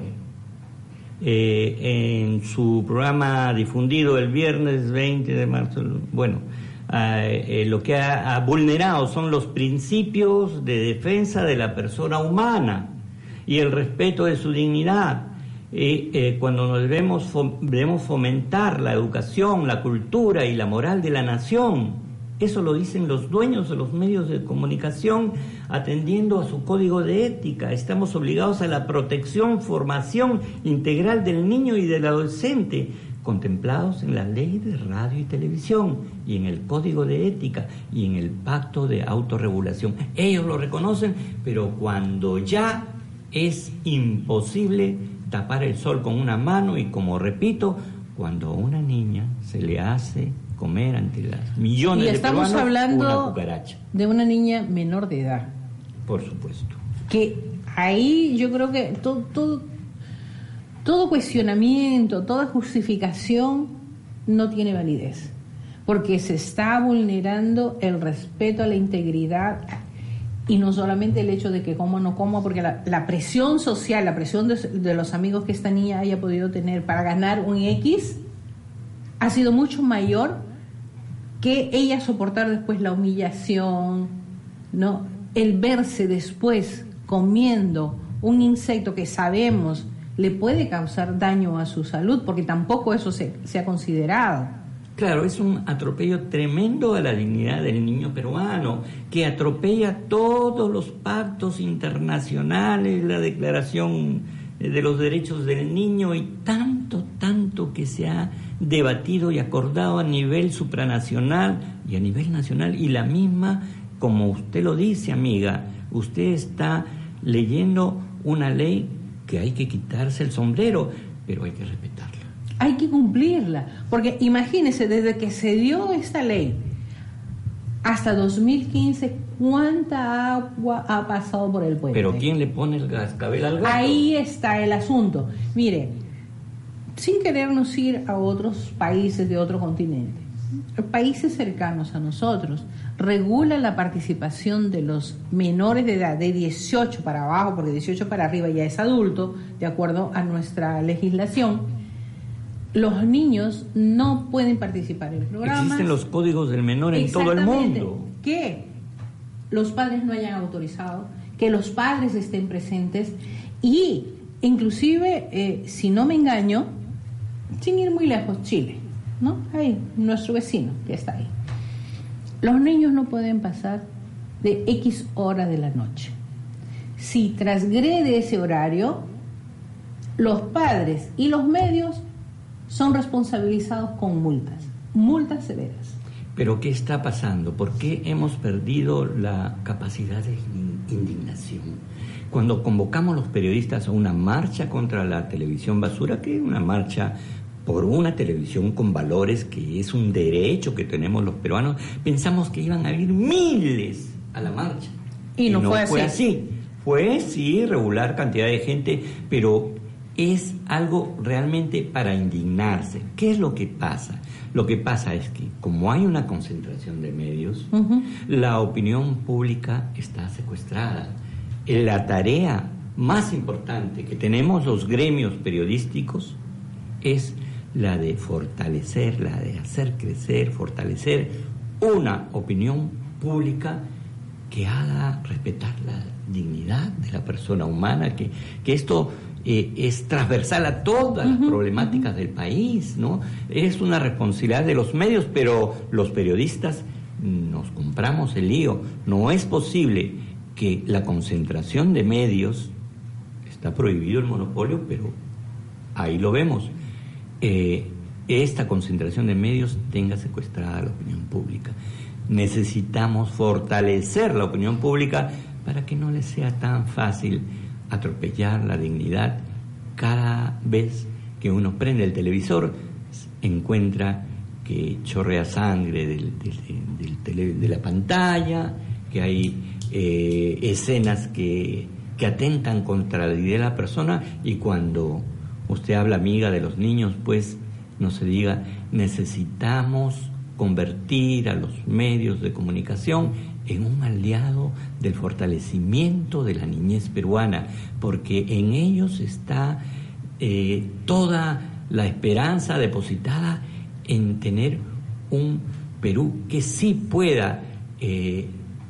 eh, en su programa difundido el viernes 20 de marzo, bueno, eh, lo que ha, vulnerado son los principios de defensa de la persona humana y el respeto de su dignidad. Eh, cuando nos debemos, debemos fomentar la educación, la cultura y la moral de la nación, eso lo dicen los dueños de los medios de comunicación atendiendo a su código de ética. Estamos obligados a la protección, formación integral del niño y del adolescente contemplados en la ley de radio y televisión y en el código de ética y en el pacto de autorregulación. Ellos lo reconocen, pero cuando ya es imposible tapar el sol con una mano y como repito, cuando a una niña se le hace comer ante las millones y de estamos peruanos hablando una cucaracha. de una niña menor de edad. Por supuesto. Que ahí yo creo que todo, todo, todo cuestionamiento, toda justificación no tiene validez, porque se está vulnerando el respeto a la integridad y no solamente el hecho de que coma o no coma, porque la, la presión social, la presión de, de, los amigos que esta niña haya podido tener para ganar un X ha sido mucho mayor que ella soportar después la humillación, ¿no? El verse después comiendo un insecto que sabemos le puede causar daño a su salud, porque tampoco eso se, se ha considerado. Claro, es un atropello tremendo a la dignidad del niño peruano, que atropella todos los pactos internacionales, la Declaración de los Derechos del Niño y tanto, tanto que se ha debatido y acordado a nivel supranacional y a nivel nacional. Y la misma, como usted lo dice, amiga, usted está leyendo una ley que hay que quitarse el sombrero, pero hay que respetarla hay que cumplirla. Porque imagínense, desde que se dio esta ley hasta 2015, ¿cuánta agua ha pasado por el puente? Pero ¿quién le pone el cascabel al gato? Ahí está el asunto. Mire, sin querernos ir a otros países de otro continente, países cercanos a nosotros, regula la participación de los menores de edad, de 18 para abajo, porque 18 para arriba ya es adulto, de acuerdo a nuestra legislación los niños no pueden participar en programas. Existen los códigos del menor en todo el mundo. Que los padres no hayan autorizado, que los padres estén presentes y inclusive, eh, si no me engaño, sin ir muy lejos, Chile, ¿no? Ahí, nuestro vecino que está ahí. Los niños no pueden pasar de X hora de la noche. Si transgrede ese horario, los padres y los medios son responsabilizados con multas, multas severas. Pero ¿qué está pasando? ¿Por qué hemos perdido la capacidad de indignación? Cuando convocamos los periodistas a una marcha contra la televisión basura, que es una marcha por una televisión con valores, que es un derecho que tenemos los peruanos, pensamos que iban a ir miles a la marcha. Y no, fue, fue así. así. Fue, sí, regular cantidad de gente, pero es algo realmente para indignarse. ¿Qué es lo que pasa? Lo que pasa es que como hay una concentración de medios, uh -huh. la opinión pública está secuestrada. La tarea más importante que tenemos los gremios periodísticos es la de fortalecer, la de hacer crecer, fortalecer una opinión pública que haga respetar la dignidad de la persona humana, que, que esto eh, es transversal a todas las problemáticas del país, ¿no? Es una responsabilidad de los medios, pero los periodistas nos compramos el lío. No es posible que la concentración de medios, está prohibido el monopolio, pero ahí lo vemos, eh, esta concentración de medios tenga secuestrada la opinión pública. Necesitamos fortalecer la opinión pública para que no les sea tan fácil atropellar la dignidad cada vez que uno prende el televisor encuentra que chorrea sangre del, de la pantalla, que hay eh, escenas que, que atentan contra la dignidad de la persona y cuando usted habla amiga de los niños, pues no se diga, necesitamos convertir a los medios de comunicación en un aliado del fortalecimiento de la niñez peruana, porque en ellos está eh, toda la esperanza depositada en tener un Perú que sí pueda eh,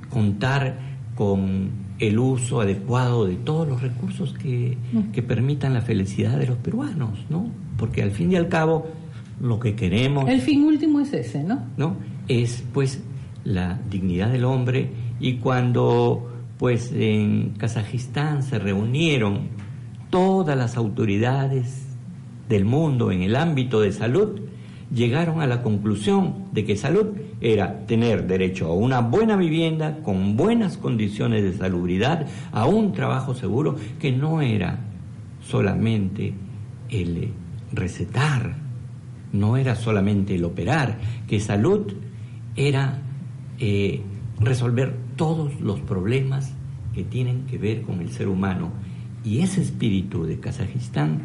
contar con el uso adecuado de todos los recursos que, que, permitan la felicidad de los peruanos, ¿no? Porque al fin y al cabo lo que queremos... El fin último es ese, ¿no? ¿No? Es pues la dignidad del hombre y cuando pues en Kazajistán se reunieron todas las autoridades del mundo en el ámbito de salud llegaron a la conclusión de que salud era tener derecho a una buena vivienda con buenas condiciones de salubridad, a un trabajo seguro, que no era solamente el recetar, no era solamente el operar, que salud era eh, resolver todos los problemas que tienen que ver con el ser humano. Y ese espíritu de Kazajistán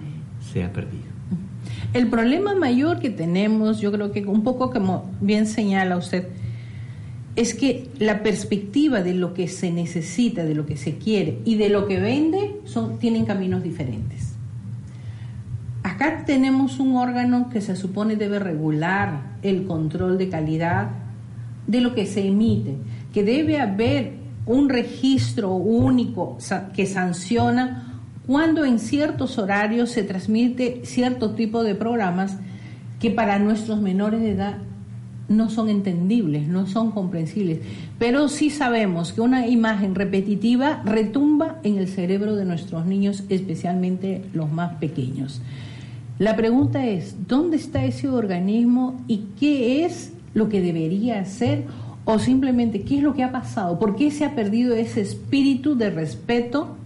se ha perdido. El problema mayor que tenemos, yo creo que un poco como bien señala usted, es que la perspectiva de lo que se necesita, de lo que se quiere y de lo que vende tienen caminos diferentes. Acá tenemos un órgano que se supone debe regular el control de calidad de lo que se emite, que debe haber un registro único que sanciona cuando en ciertos horarios se transmite cierto tipo de programas que para nuestros menores de edad no son entendibles, no son comprensibles, pero sí sabemos que una imagen repetitiva retumba en el cerebro de nuestros niños, especialmente los más pequeños. La pregunta es, ¿dónde está ese organismo y qué es lo que debería hacer? O simplemente, ¿qué es lo que ha pasado? ¿Por qué se ha perdido ese espíritu de respeto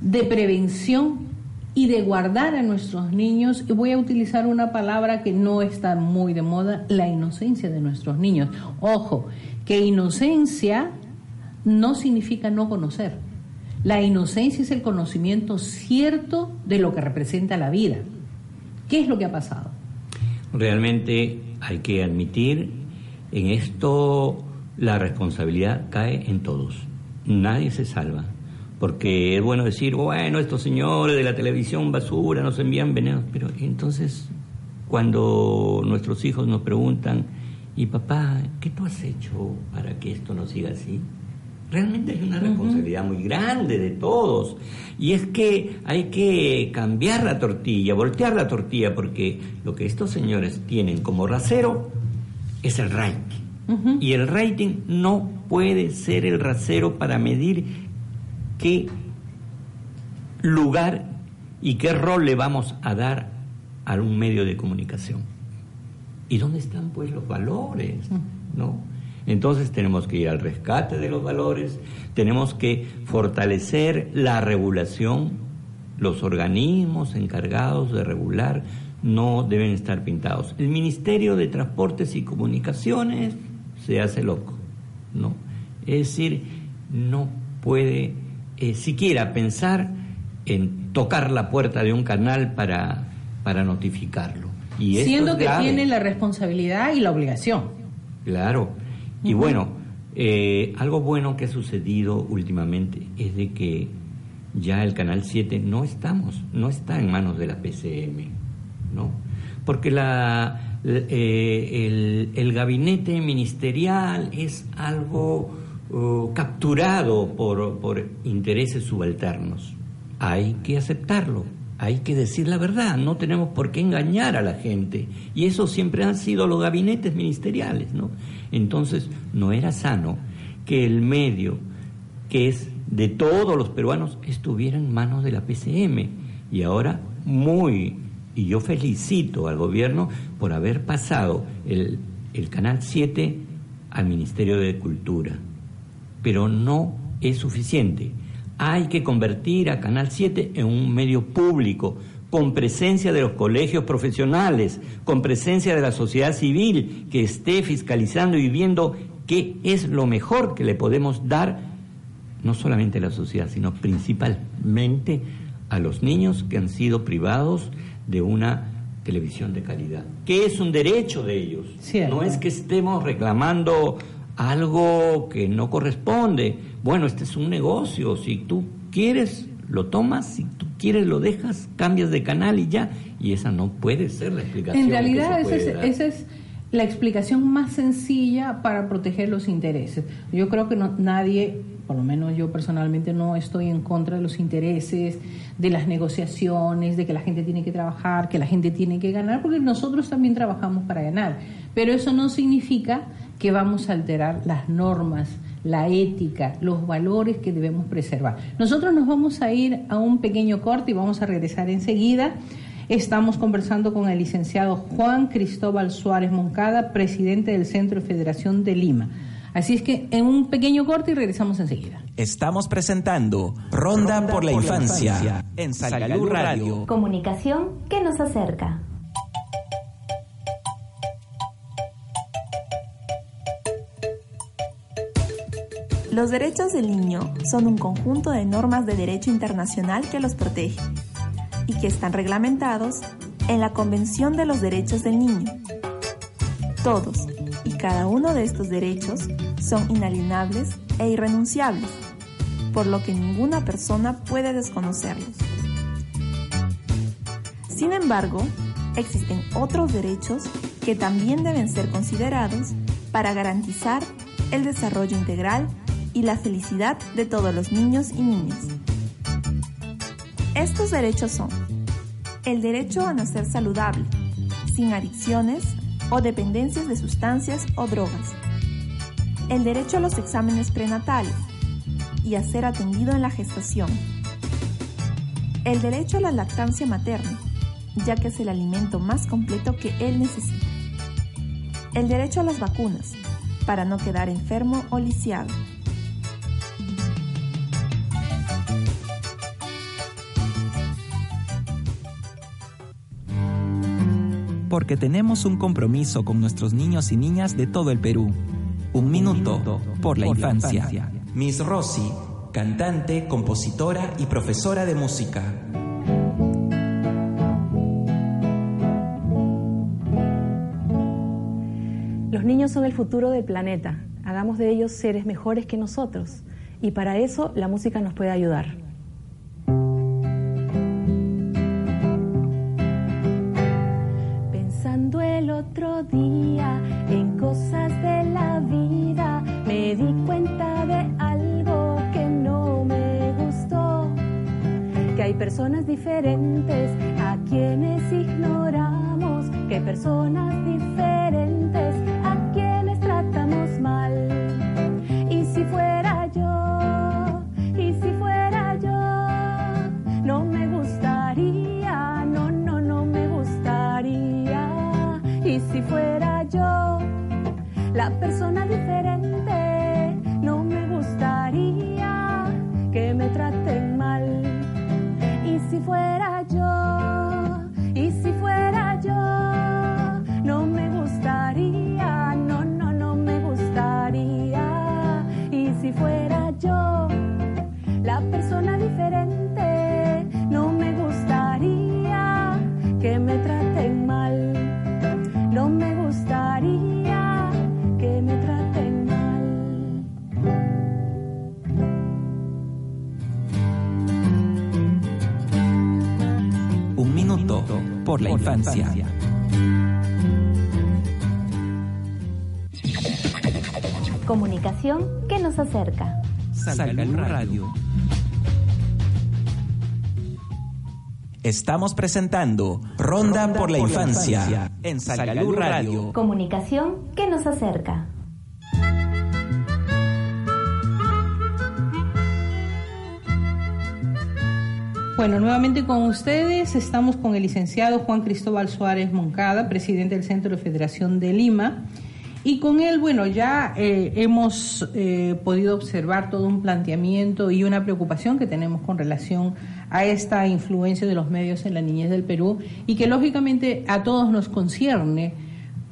de prevención y de guardar a nuestros niños, y voy a utilizar una palabra que no está muy de moda, la inocencia de nuestros niños. Ojo, que inocencia no significa no conocer. La inocencia es el conocimiento cierto de lo que representa la vida. ¿Qué es lo que ha pasado? Realmente hay que admitir, en esto la responsabilidad cae en todos. Nadie se salva porque es bueno decir, bueno, estos señores de la televisión basura nos envían venenos, pero entonces cuando nuestros hijos nos preguntan, y papá, ¿qué tú has hecho para que esto no siga así? Realmente hay una responsabilidad muy grande de todos. Y es que hay que cambiar la tortilla, voltear la tortilla, porque lo que estos señores tienen como rasero es el rating. Y el rating no puede ser el rasero para medir qué lugar y qué rol le vamos a dar a un medio de comunicación. ¿Y dónde están pues los valores? ¿No? Entonces tenemos que ir al rescate de los valores, tenemos que fortalecer la regulación, los organismos encargados de regular no deben estar pintados. El Ministerio de Transportes y Comunicaciones se hace loco, ¿no? Es decir, no puede eh, siquiera pensar en tocar la puerta de un canal para, para notificarlo. Y Siendo que tiene la responsabilidad y la obligación. Claro. Y bueno, eh, algo bueno que ha sucedido últimamente es de que ya el Canal 7 no estamos, no está en manos de la PCM, ¿no? Porque la, eh, el, gabinete ministerial es algo capturado por, por intereses subalternos. Hay que aceptarlo, hay que decir la verdad, no tenemos por qué engañar a la gente. Y eso siempre han sido los gabinetes ministeriales, ¿no? Entonces, no era sano que el medio, que es de todos los peruanos, estuviera en manos de la PCM. Y ahora, muy, y yo felicito al gobierno por haber pasado el, Canal 7 al Ministerio de Cultura pero no es suficiente. Hay que convertir a Canal 7 en un medio público, con presencia de los colegios profesionales, con presencia de la sociedad civil, que esté fiscalizando y viendo qué es lo mejor que le podemos dar, no solamente a la sociedad, sino principalmente a los niños que han sido privados de una televisión de calidad, que es un derecho de ellos. No es que estemos reclamando algo que no corresponde. Bueno, este es un negocio, si tú quieres lo tomas, si tú quieres lo dejas, cambias de canal y ya. Y esa no puede ser la explicación. En realidad esa, es, esa es, la explicación más sencilla para proteger los intereses. Yo creo que no, nadie, por lo menos yo personalmente no estoy en contra de los intereses, de las negociaciones, de que la gente tiene que trabajar, que la gente tiene que ganar, porque nosotros también trabajamos para ganar. Pero eso no significa que vamos a alterar las normas, la ética, los valores que debemos preservar. Nosotros nos vamos a ir a un pequeño corte y vamos a regresar enseguida. Estamos conversando con el licenciado Juan Cristóbal Suárez Moncada, presidente del Centro de Federación de Lima. Así es que en un pequeño corte y regresamos enseguida. Estamos presentando Ronda, por la, infancia, en Salgalú Radio. Comunicación que nos acerca. Los derechos del niño son un conjunto de normas de derecho internacional que los protege y que están reglamentados en la Convención de los Derechos del Niño. Todos y cada uno de estos derechos son inalienables e irrenunciables, por lo que ninguna persona puede desconocerlos. Sin embargo, existen otros derechos que también deben ser considerados para garantizar el desarrollo integral y la felicidad de todos los niños y niñas. Estos derechos son el derecho a nacer saludable, sin adicciones o dependencias de sustancias o drogas, el derecho a los exámenes prenatales y a ser atendido en la gestación, el derecho a la lactancia materna, ya que es el alimento más completo que él necesita, el derecho a las vacunas, para no quedar enfermo o lisiado, porque tenemos un compromiso con nuestros niños y niñas de todo el Perú. Un minuto por la infancia. Miss Rossi, cantante, compositora y profesora de música. Los niños son el futuro del planeta. Hagamos de ellos seres mejores que nosotros. Y para eso la música nos puede ayudar. Día en cosas de la vida me di cuenta de algo que no me gustó, que hay personas diferentes a quienes ignoramos, que personas diferentes infancia. Comunicación que nos acerca. Salgalú Radio. Estamos presentando Ronda, por la infancia en Salgalú Radio. Comunicación que nos acerca. Bueno, nuevamente con ustedes estamos con el licenciado Juan Cristóbal Suárez Moncada, presidente del Centro de Federación de Lima. Y con él, bueno, ya eh, hemos eh, podido observar todo un planteamiento y una preocupación que tenemos con relación a esta influencia de los medios en la niñez del Perú y que lógicamente a todos nos concierne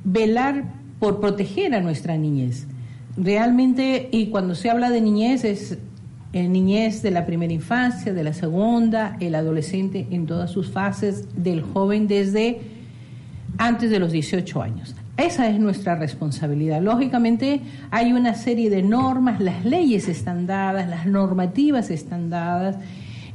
velar por proteger a nuestra niñez. Realmente, y cuando se habla de niñez es eh, niñez de la primera infancia, de la segunda, el adolescente en todas sus fases, del joven desde antes de los 18 años. Esa es nuestra responsabilidad. Lógicamente hay una serie de normas, las leyes están dadas, las normativas están dadas.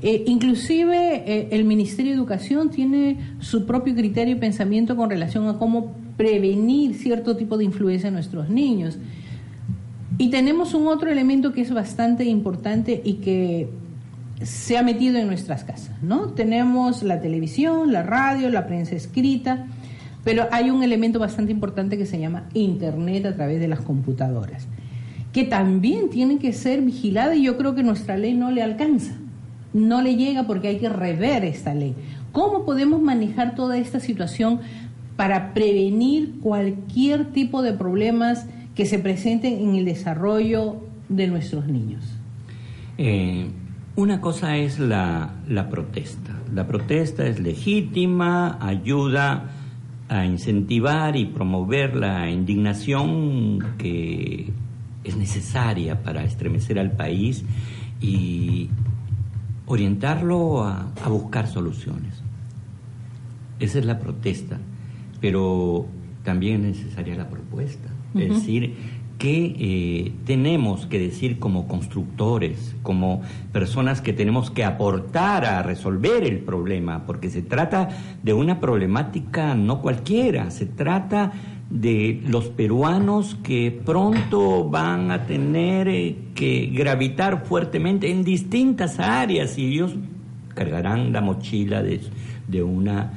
Eh, inclusive eh, el Ministerio de Educación tiene su propio criterio y pensamiento con relación a cómo prevenir cierto tipo de influencia en nuestros niños. Y tenemos un otro elemento que es bastante importante y que se ha metido en nuestras casas, ¿no? Tenemos la televisión, la radio, la prensa escrita, pero hay un elemento bastante importante que se llama Internet a través de las computadoras, que también tiene que ser vigilada y yo creo que nuestra ley no le alcanza, no le llega porque hay que rever esta ley. ¿Cómo podemos manejar toda esta situación para prevenir cualquier tipo de problemas que se presenten en el desarrollo de nuestros niños? Eh, una cosa es la, protesta. La protesta es legítima, ayuda a incentivar y promover la indignación que es necesaria para estremecer al país y orientarlo a buscar soluciones. Esa es la protesta, pero también es necesaria la propuesta. Es decir, ¿qué eh, tenemos que decir como constructores, como personas que tenemos que aportar a resolver el problema? Porque se trata de una problemática no cualquiera, se trata de los peruanos que pronto van a tener eh, que gravitar fuertemente en distintas áreas y ellos cargarán la mochila de, de una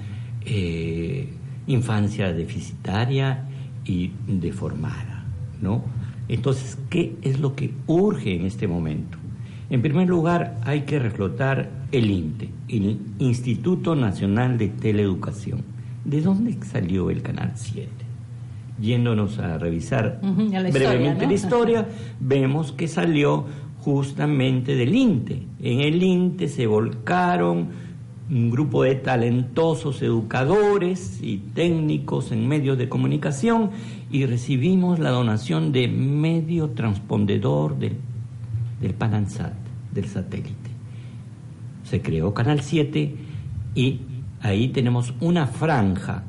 eh, infancia deficitaria y deformada, ¿no? Entonces, ¿qué es lo que urge en este momento? En primer lugar, hay que reflotar el INTE, el Instituto Nacional de Teleeducación. ¿De dónde salió el Canal 7? Yéndonos a revisar brevemente la historia, vemos que salió justamente del INTE. En el INTE se volcaron un grupo de talentosos educadores y técnicos en medios de comunicación y recibimos la donación de medio transpondedor del, del Panansat, del satélite. Se creó Canal 7 y ahí tenemos una franja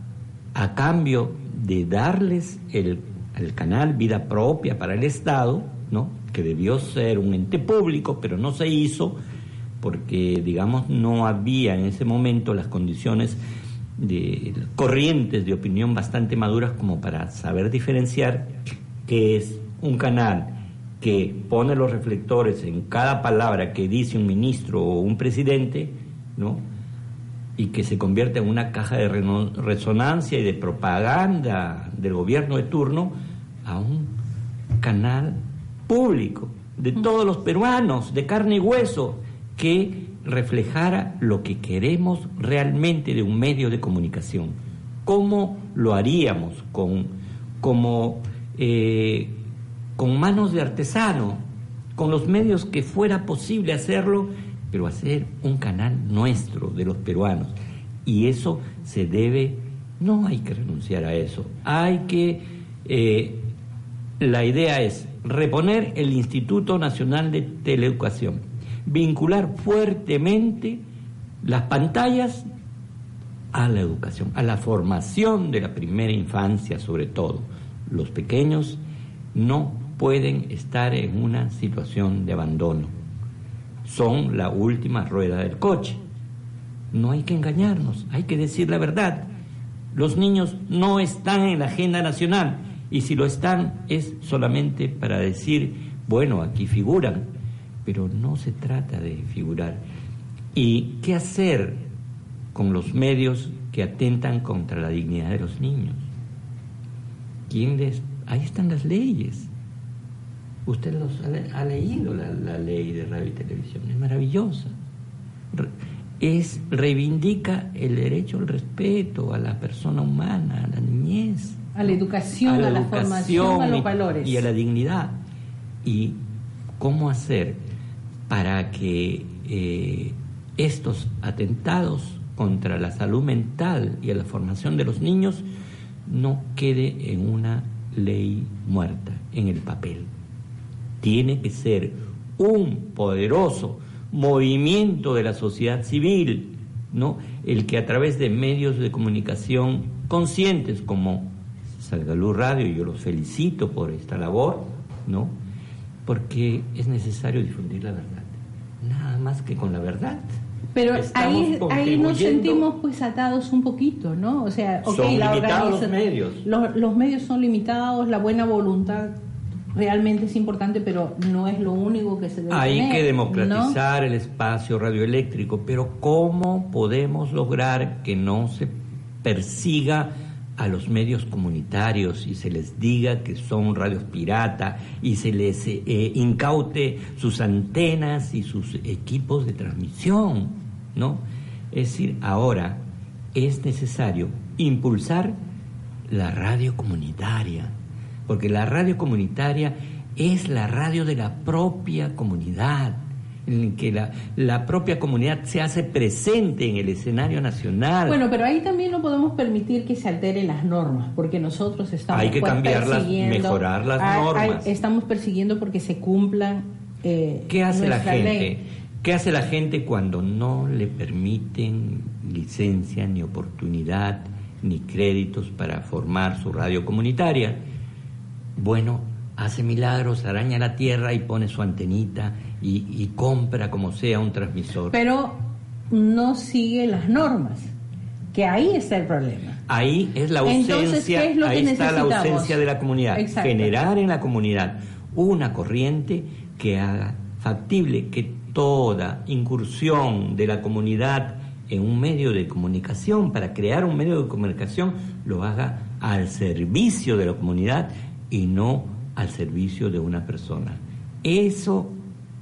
a cambio de darles el, el canal vida propia para el Estado, ¿no? que debió ser un ente público, pero no se hizo, porque digamos no había en ese momento las condiciones de corrientes de opinión bastante maduras como para saber diferenciar que es un canal que pone los reflectores en cada palabra que dice un ministro o un presidente, ¿no? Y que se convierte en una caja de resonancia y de propaganda del gobierno de turno a un canal público de todos los peruanos, de carne y hueso, que reflejara lo que queremos realmente de un medio de comunicación. ¿Cómo lo haríamos con, como, eh, con manos de artesano, con los medios que fuera posible hacerlo, pero hacer un canal nuestro de los peruanos? Y eso se debe, no hay que renunciar a eso, hay que, eh, la idea es reponer el Instituto Nacional de Teleeducación vincular fuertemente las pantallas a la educación, a la formación de la primera infancia sobre todo. Los pequeños no pueden estar en una situación de abandono. Son la última rueda del coche. No hay que engañarnos, hay que decir la verdad. Los niños no están en la agenda nacional y si lo están es solamente para decir, bueno, aquí figuran, pero no se trata de figurar. ¿Y qué hacer con los medios que atentan contra la dignidad de los niños? ¿Quién les... Ahí están las leyes. Usted los ha, leído la, ley de radio y televisión, es maravillosa. Es, reivindica el derecho al respeto a la persona humana, a la niñez. A la educación, a la, formación, a los valores. Y a la dignidad. ¿Y cómo hacer para que eh, estos atentados contra la salud mental y a la formación de los niños no quede en una ley muerta, en el papel. Tiene que ser un poderoso movimiento de la sociedad civil, ¿no? El que a través de medios de comunicación conscientes como Salgalú Radio, yo los felicito por esta labor, ¿no? Porque es necesario difundir la verdad más que con la verdad. Pero ahí, ahí nos sentimos pues atados un poquito, ¿no? O sea, son limitados los medios. Los, medios son limitados, la buena voluntad realmente es importante, pero no es lo único que se debe Hay que democratizar el espacio radioeléctrico, pero ¿cómo podemos lograr que no se persiga a los medios comunitarios y se les diga que son radios pirata y se les eh, incaute sus antenas y sus equipos de transmisión, ¿no? Es decir, ahora es necesario impulsar la radio comunitaria, porque la radio comunitaria es la radio de la propia comunidad, en que la, la, propia comunidad se hace presente en el escenario nacional. Bueno, pero ahí también no podemos permitir que se alteren las normas, porque nosotros estamos hay que pues, cambiarlas, mejorar las normas. estamos persiguiendo porque se cumplan. Eh, ¿Qué hace la gente? ¿Qué hace la gente cuando no le permiten licencia, ni oportunidad, ni créditos para formar su radio comunitaria? Bueno, hace milagros, araña la tierra y pone su antenita y, compra como sea un transmisor. Pero no sigue las normas, que ahí está el problema. Ahí es la ausencia, ahí está la ausencia de la comunidad. Generar en la comunidad una corriente que haga factible que toda incursión de la comunidad en un medio de comunicación, para crear un medio de comunicación, lo haga al servicio de la comunidad y no al servicio de una persona. Eso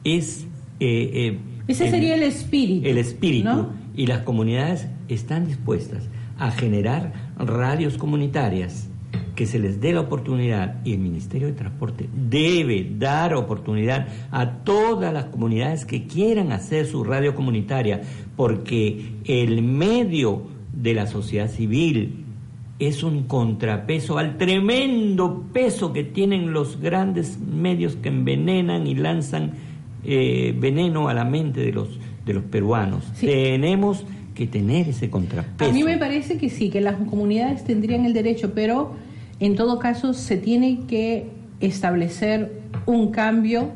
es... Eh, eh, Ese sería el espíritu. El espíritu. Y las comunidades están dispuestas a generar radios comunitarias que se les dé la oportunidad y el Ministerio de Transporte debe dar oportunidad a todas las comunidades que quieran hacer su radio comunitaria, porque el medio de la sociedad civil, es un contrapeso al tremendo peso que tienen los grandes medios que envenenan y lanzan eh, veneno a la mente de los, de los peruanos. Tenemos que tener ese contrapeso. A mí me parece que sí, que las comunidades tendrían el derecho, pero en todo caso se tiene que establecer un cambio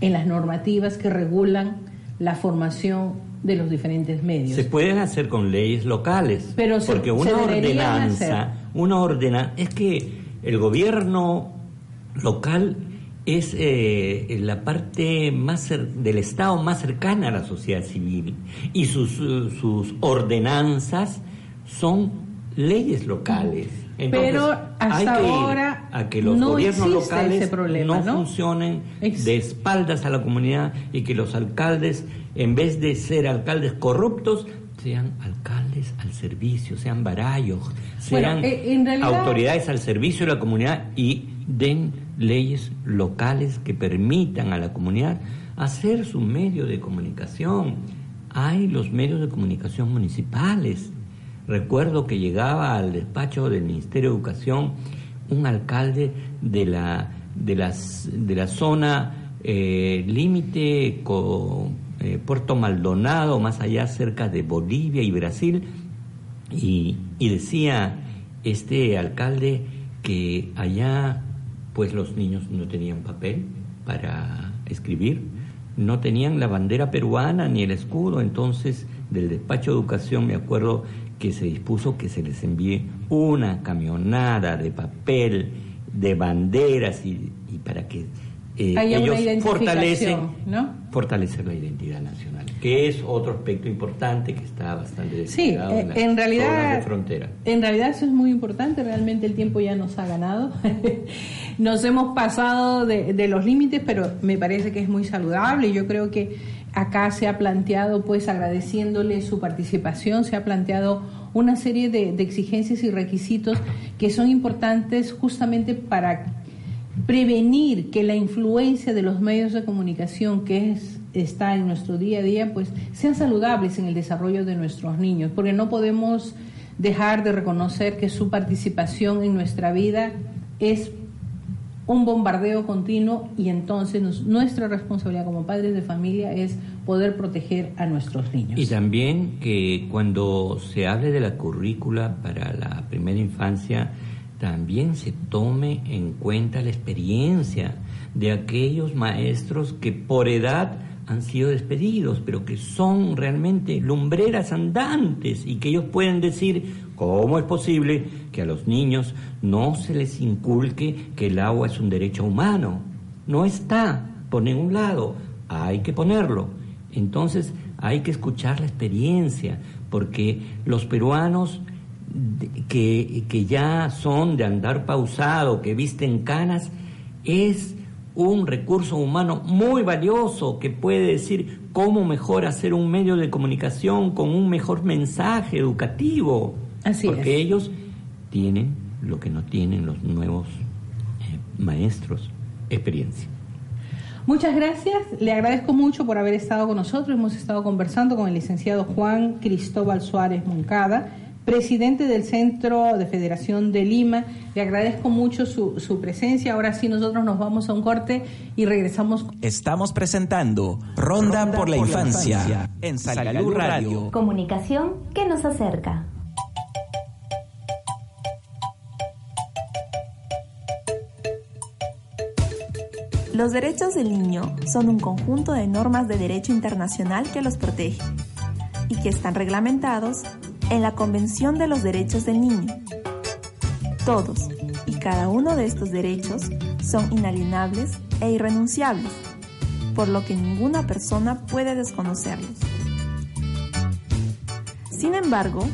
en las normativas que regulan la formación de los diferentes medios. Se pueden hacer con leyes locales, pero porque una ordenanza, una ordenanza, es que el gobierno local es eh, la parte más del Estado más cercana a la sociedad civil y sus, sus ordenanzas son leyes locales. Pero hasta ahora a que los gobiernos locales no, funcionen de espaldas a la comunidad y que los alcaldes, en vez de ser alcaldes corruptos, sean alcaldes al servicio, sean barayos, sean eh, autoridades al servicio de la comunidad y den leyes locales que permitan a la comunidad hacer su medio de comunicación. Hay los medios de comunicación municipales Recuerdo que llegaba al despacho del Ministerio de Educación un alcalde de la, de las, de la zona eh, límite con eh, Puerto Maldonado, más allá cerca de Bolivia y Brasil, y, y decía este alcalde que allá pues los niños no tenían papel para escribir, no tenían la bandera peruana ni el escudo, entonces del despacho de educación me acuerdo que se dispuso que se les envíe una camionada de papel, de banderas y, para que eh, ellos fortalecen ¿no? fortalecer la identidad nacional, que es otro aspecto importante que está bastante sí, eh, en, realidad frontera. En realidad eso es muy importante, realmente el tiempo ya nos ha ganado. nos hemos pasado de, de los límites, pero me parece que es muy saludable y yo creo que acá se ha planteado, pues agradeciéndole su participación, se ha planteado una serie de, exigencias y requisitos que son importantes justamente para prevenir que la influencia de los medios de comunicación que es, está en nuestro día a día, pues sean saludables en el desarrollo de nuestros niños, porque no podemos dejar de reconocer que su participación en nuestra vida es un bombardeo continuo y entonces nuestra responsabilidad como padres de familia es poder proteger a nuestros niños. Y también que cuando se hable de la currícula para la primera infancia, también se tome en cuenta la experiencia de aquellos maestros que por edad han sido despedidos, pero que son realmente lumbreras andantes y que ellos pueden decir, ¿cómo es posible que a los niños no se les inculque que el agua es un derecho humano? No está por ningún lado, hay que ponerlo. Entonces hay que escuchar la experiencia, porque los peruanos que, que ya son de andar pausado, que visten canas, es un recurso humano muy valioso que puede decir cómo mejor hacer un medio de comunicación con un mejor mensaje educativo. Así porque ellos tienen lo que no tienen los nuevos eh, maestros, experiencia. Muchas gracias, le agradezco mucho por haber estado con nosotros. Hemos estado conversando con el licenciado Juan Cristóbal Suárez Moncada, presidente del Centro de Federación de Lima. Le agradezco mucho su, su, presencia. Ahora sí, nosotros nos vamos a un corte y regresamos. Estamos presentando Ronda, por, la, infancia, en Salgalú Radio. Comunicación que nos acerca. Los derechos del niño son un conjunto de normas de derecho internacional que los protege y que están reglamentados en la Convención de los Derechos del Niño. Todos y cada uno de estos derechos son inalienables e irrenunciables, por lo que ninguna persona puede desconocerlos. Sin embargo,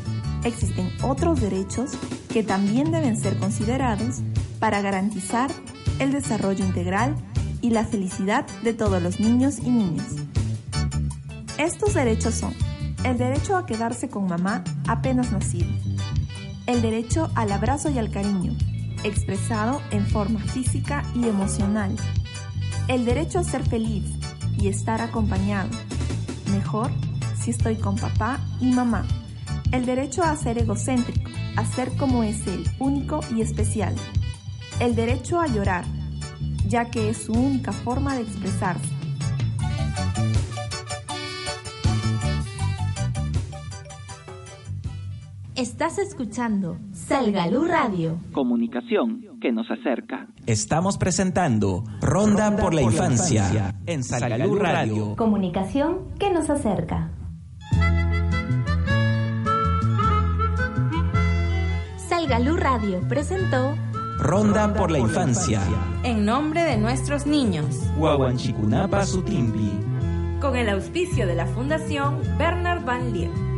existen otros derechos que también deben ser considerados para garantizar el desarrollo integral y la felicidad de todos los niños y niñas. Estos derechos son el derecho a quedarse con mamá apenas nacido, el derecho al abrazo y al cariño, expresado en forma física y emocional, el derecho a ser feliz y estar acompañado, mejor si estoy con papá y mamá, el derecho a ser egocéntrico, a ser como es él, único y especial, el derecho a llorar, ya que es su única forma de expresarse. Estás escuchando Salgalú Radio. Comunicación que nos acerca. Estamos presentando Ronda, por, la, infancia, en Salgalú Radio. Comunicación que nos acerca. Salgalú Radio presentó Ronda por la infancia. En nombre de nuestros niños. Huahuanchicunapa Sutimpi. Con el auspicio de la Fundación Bernard Van Leer.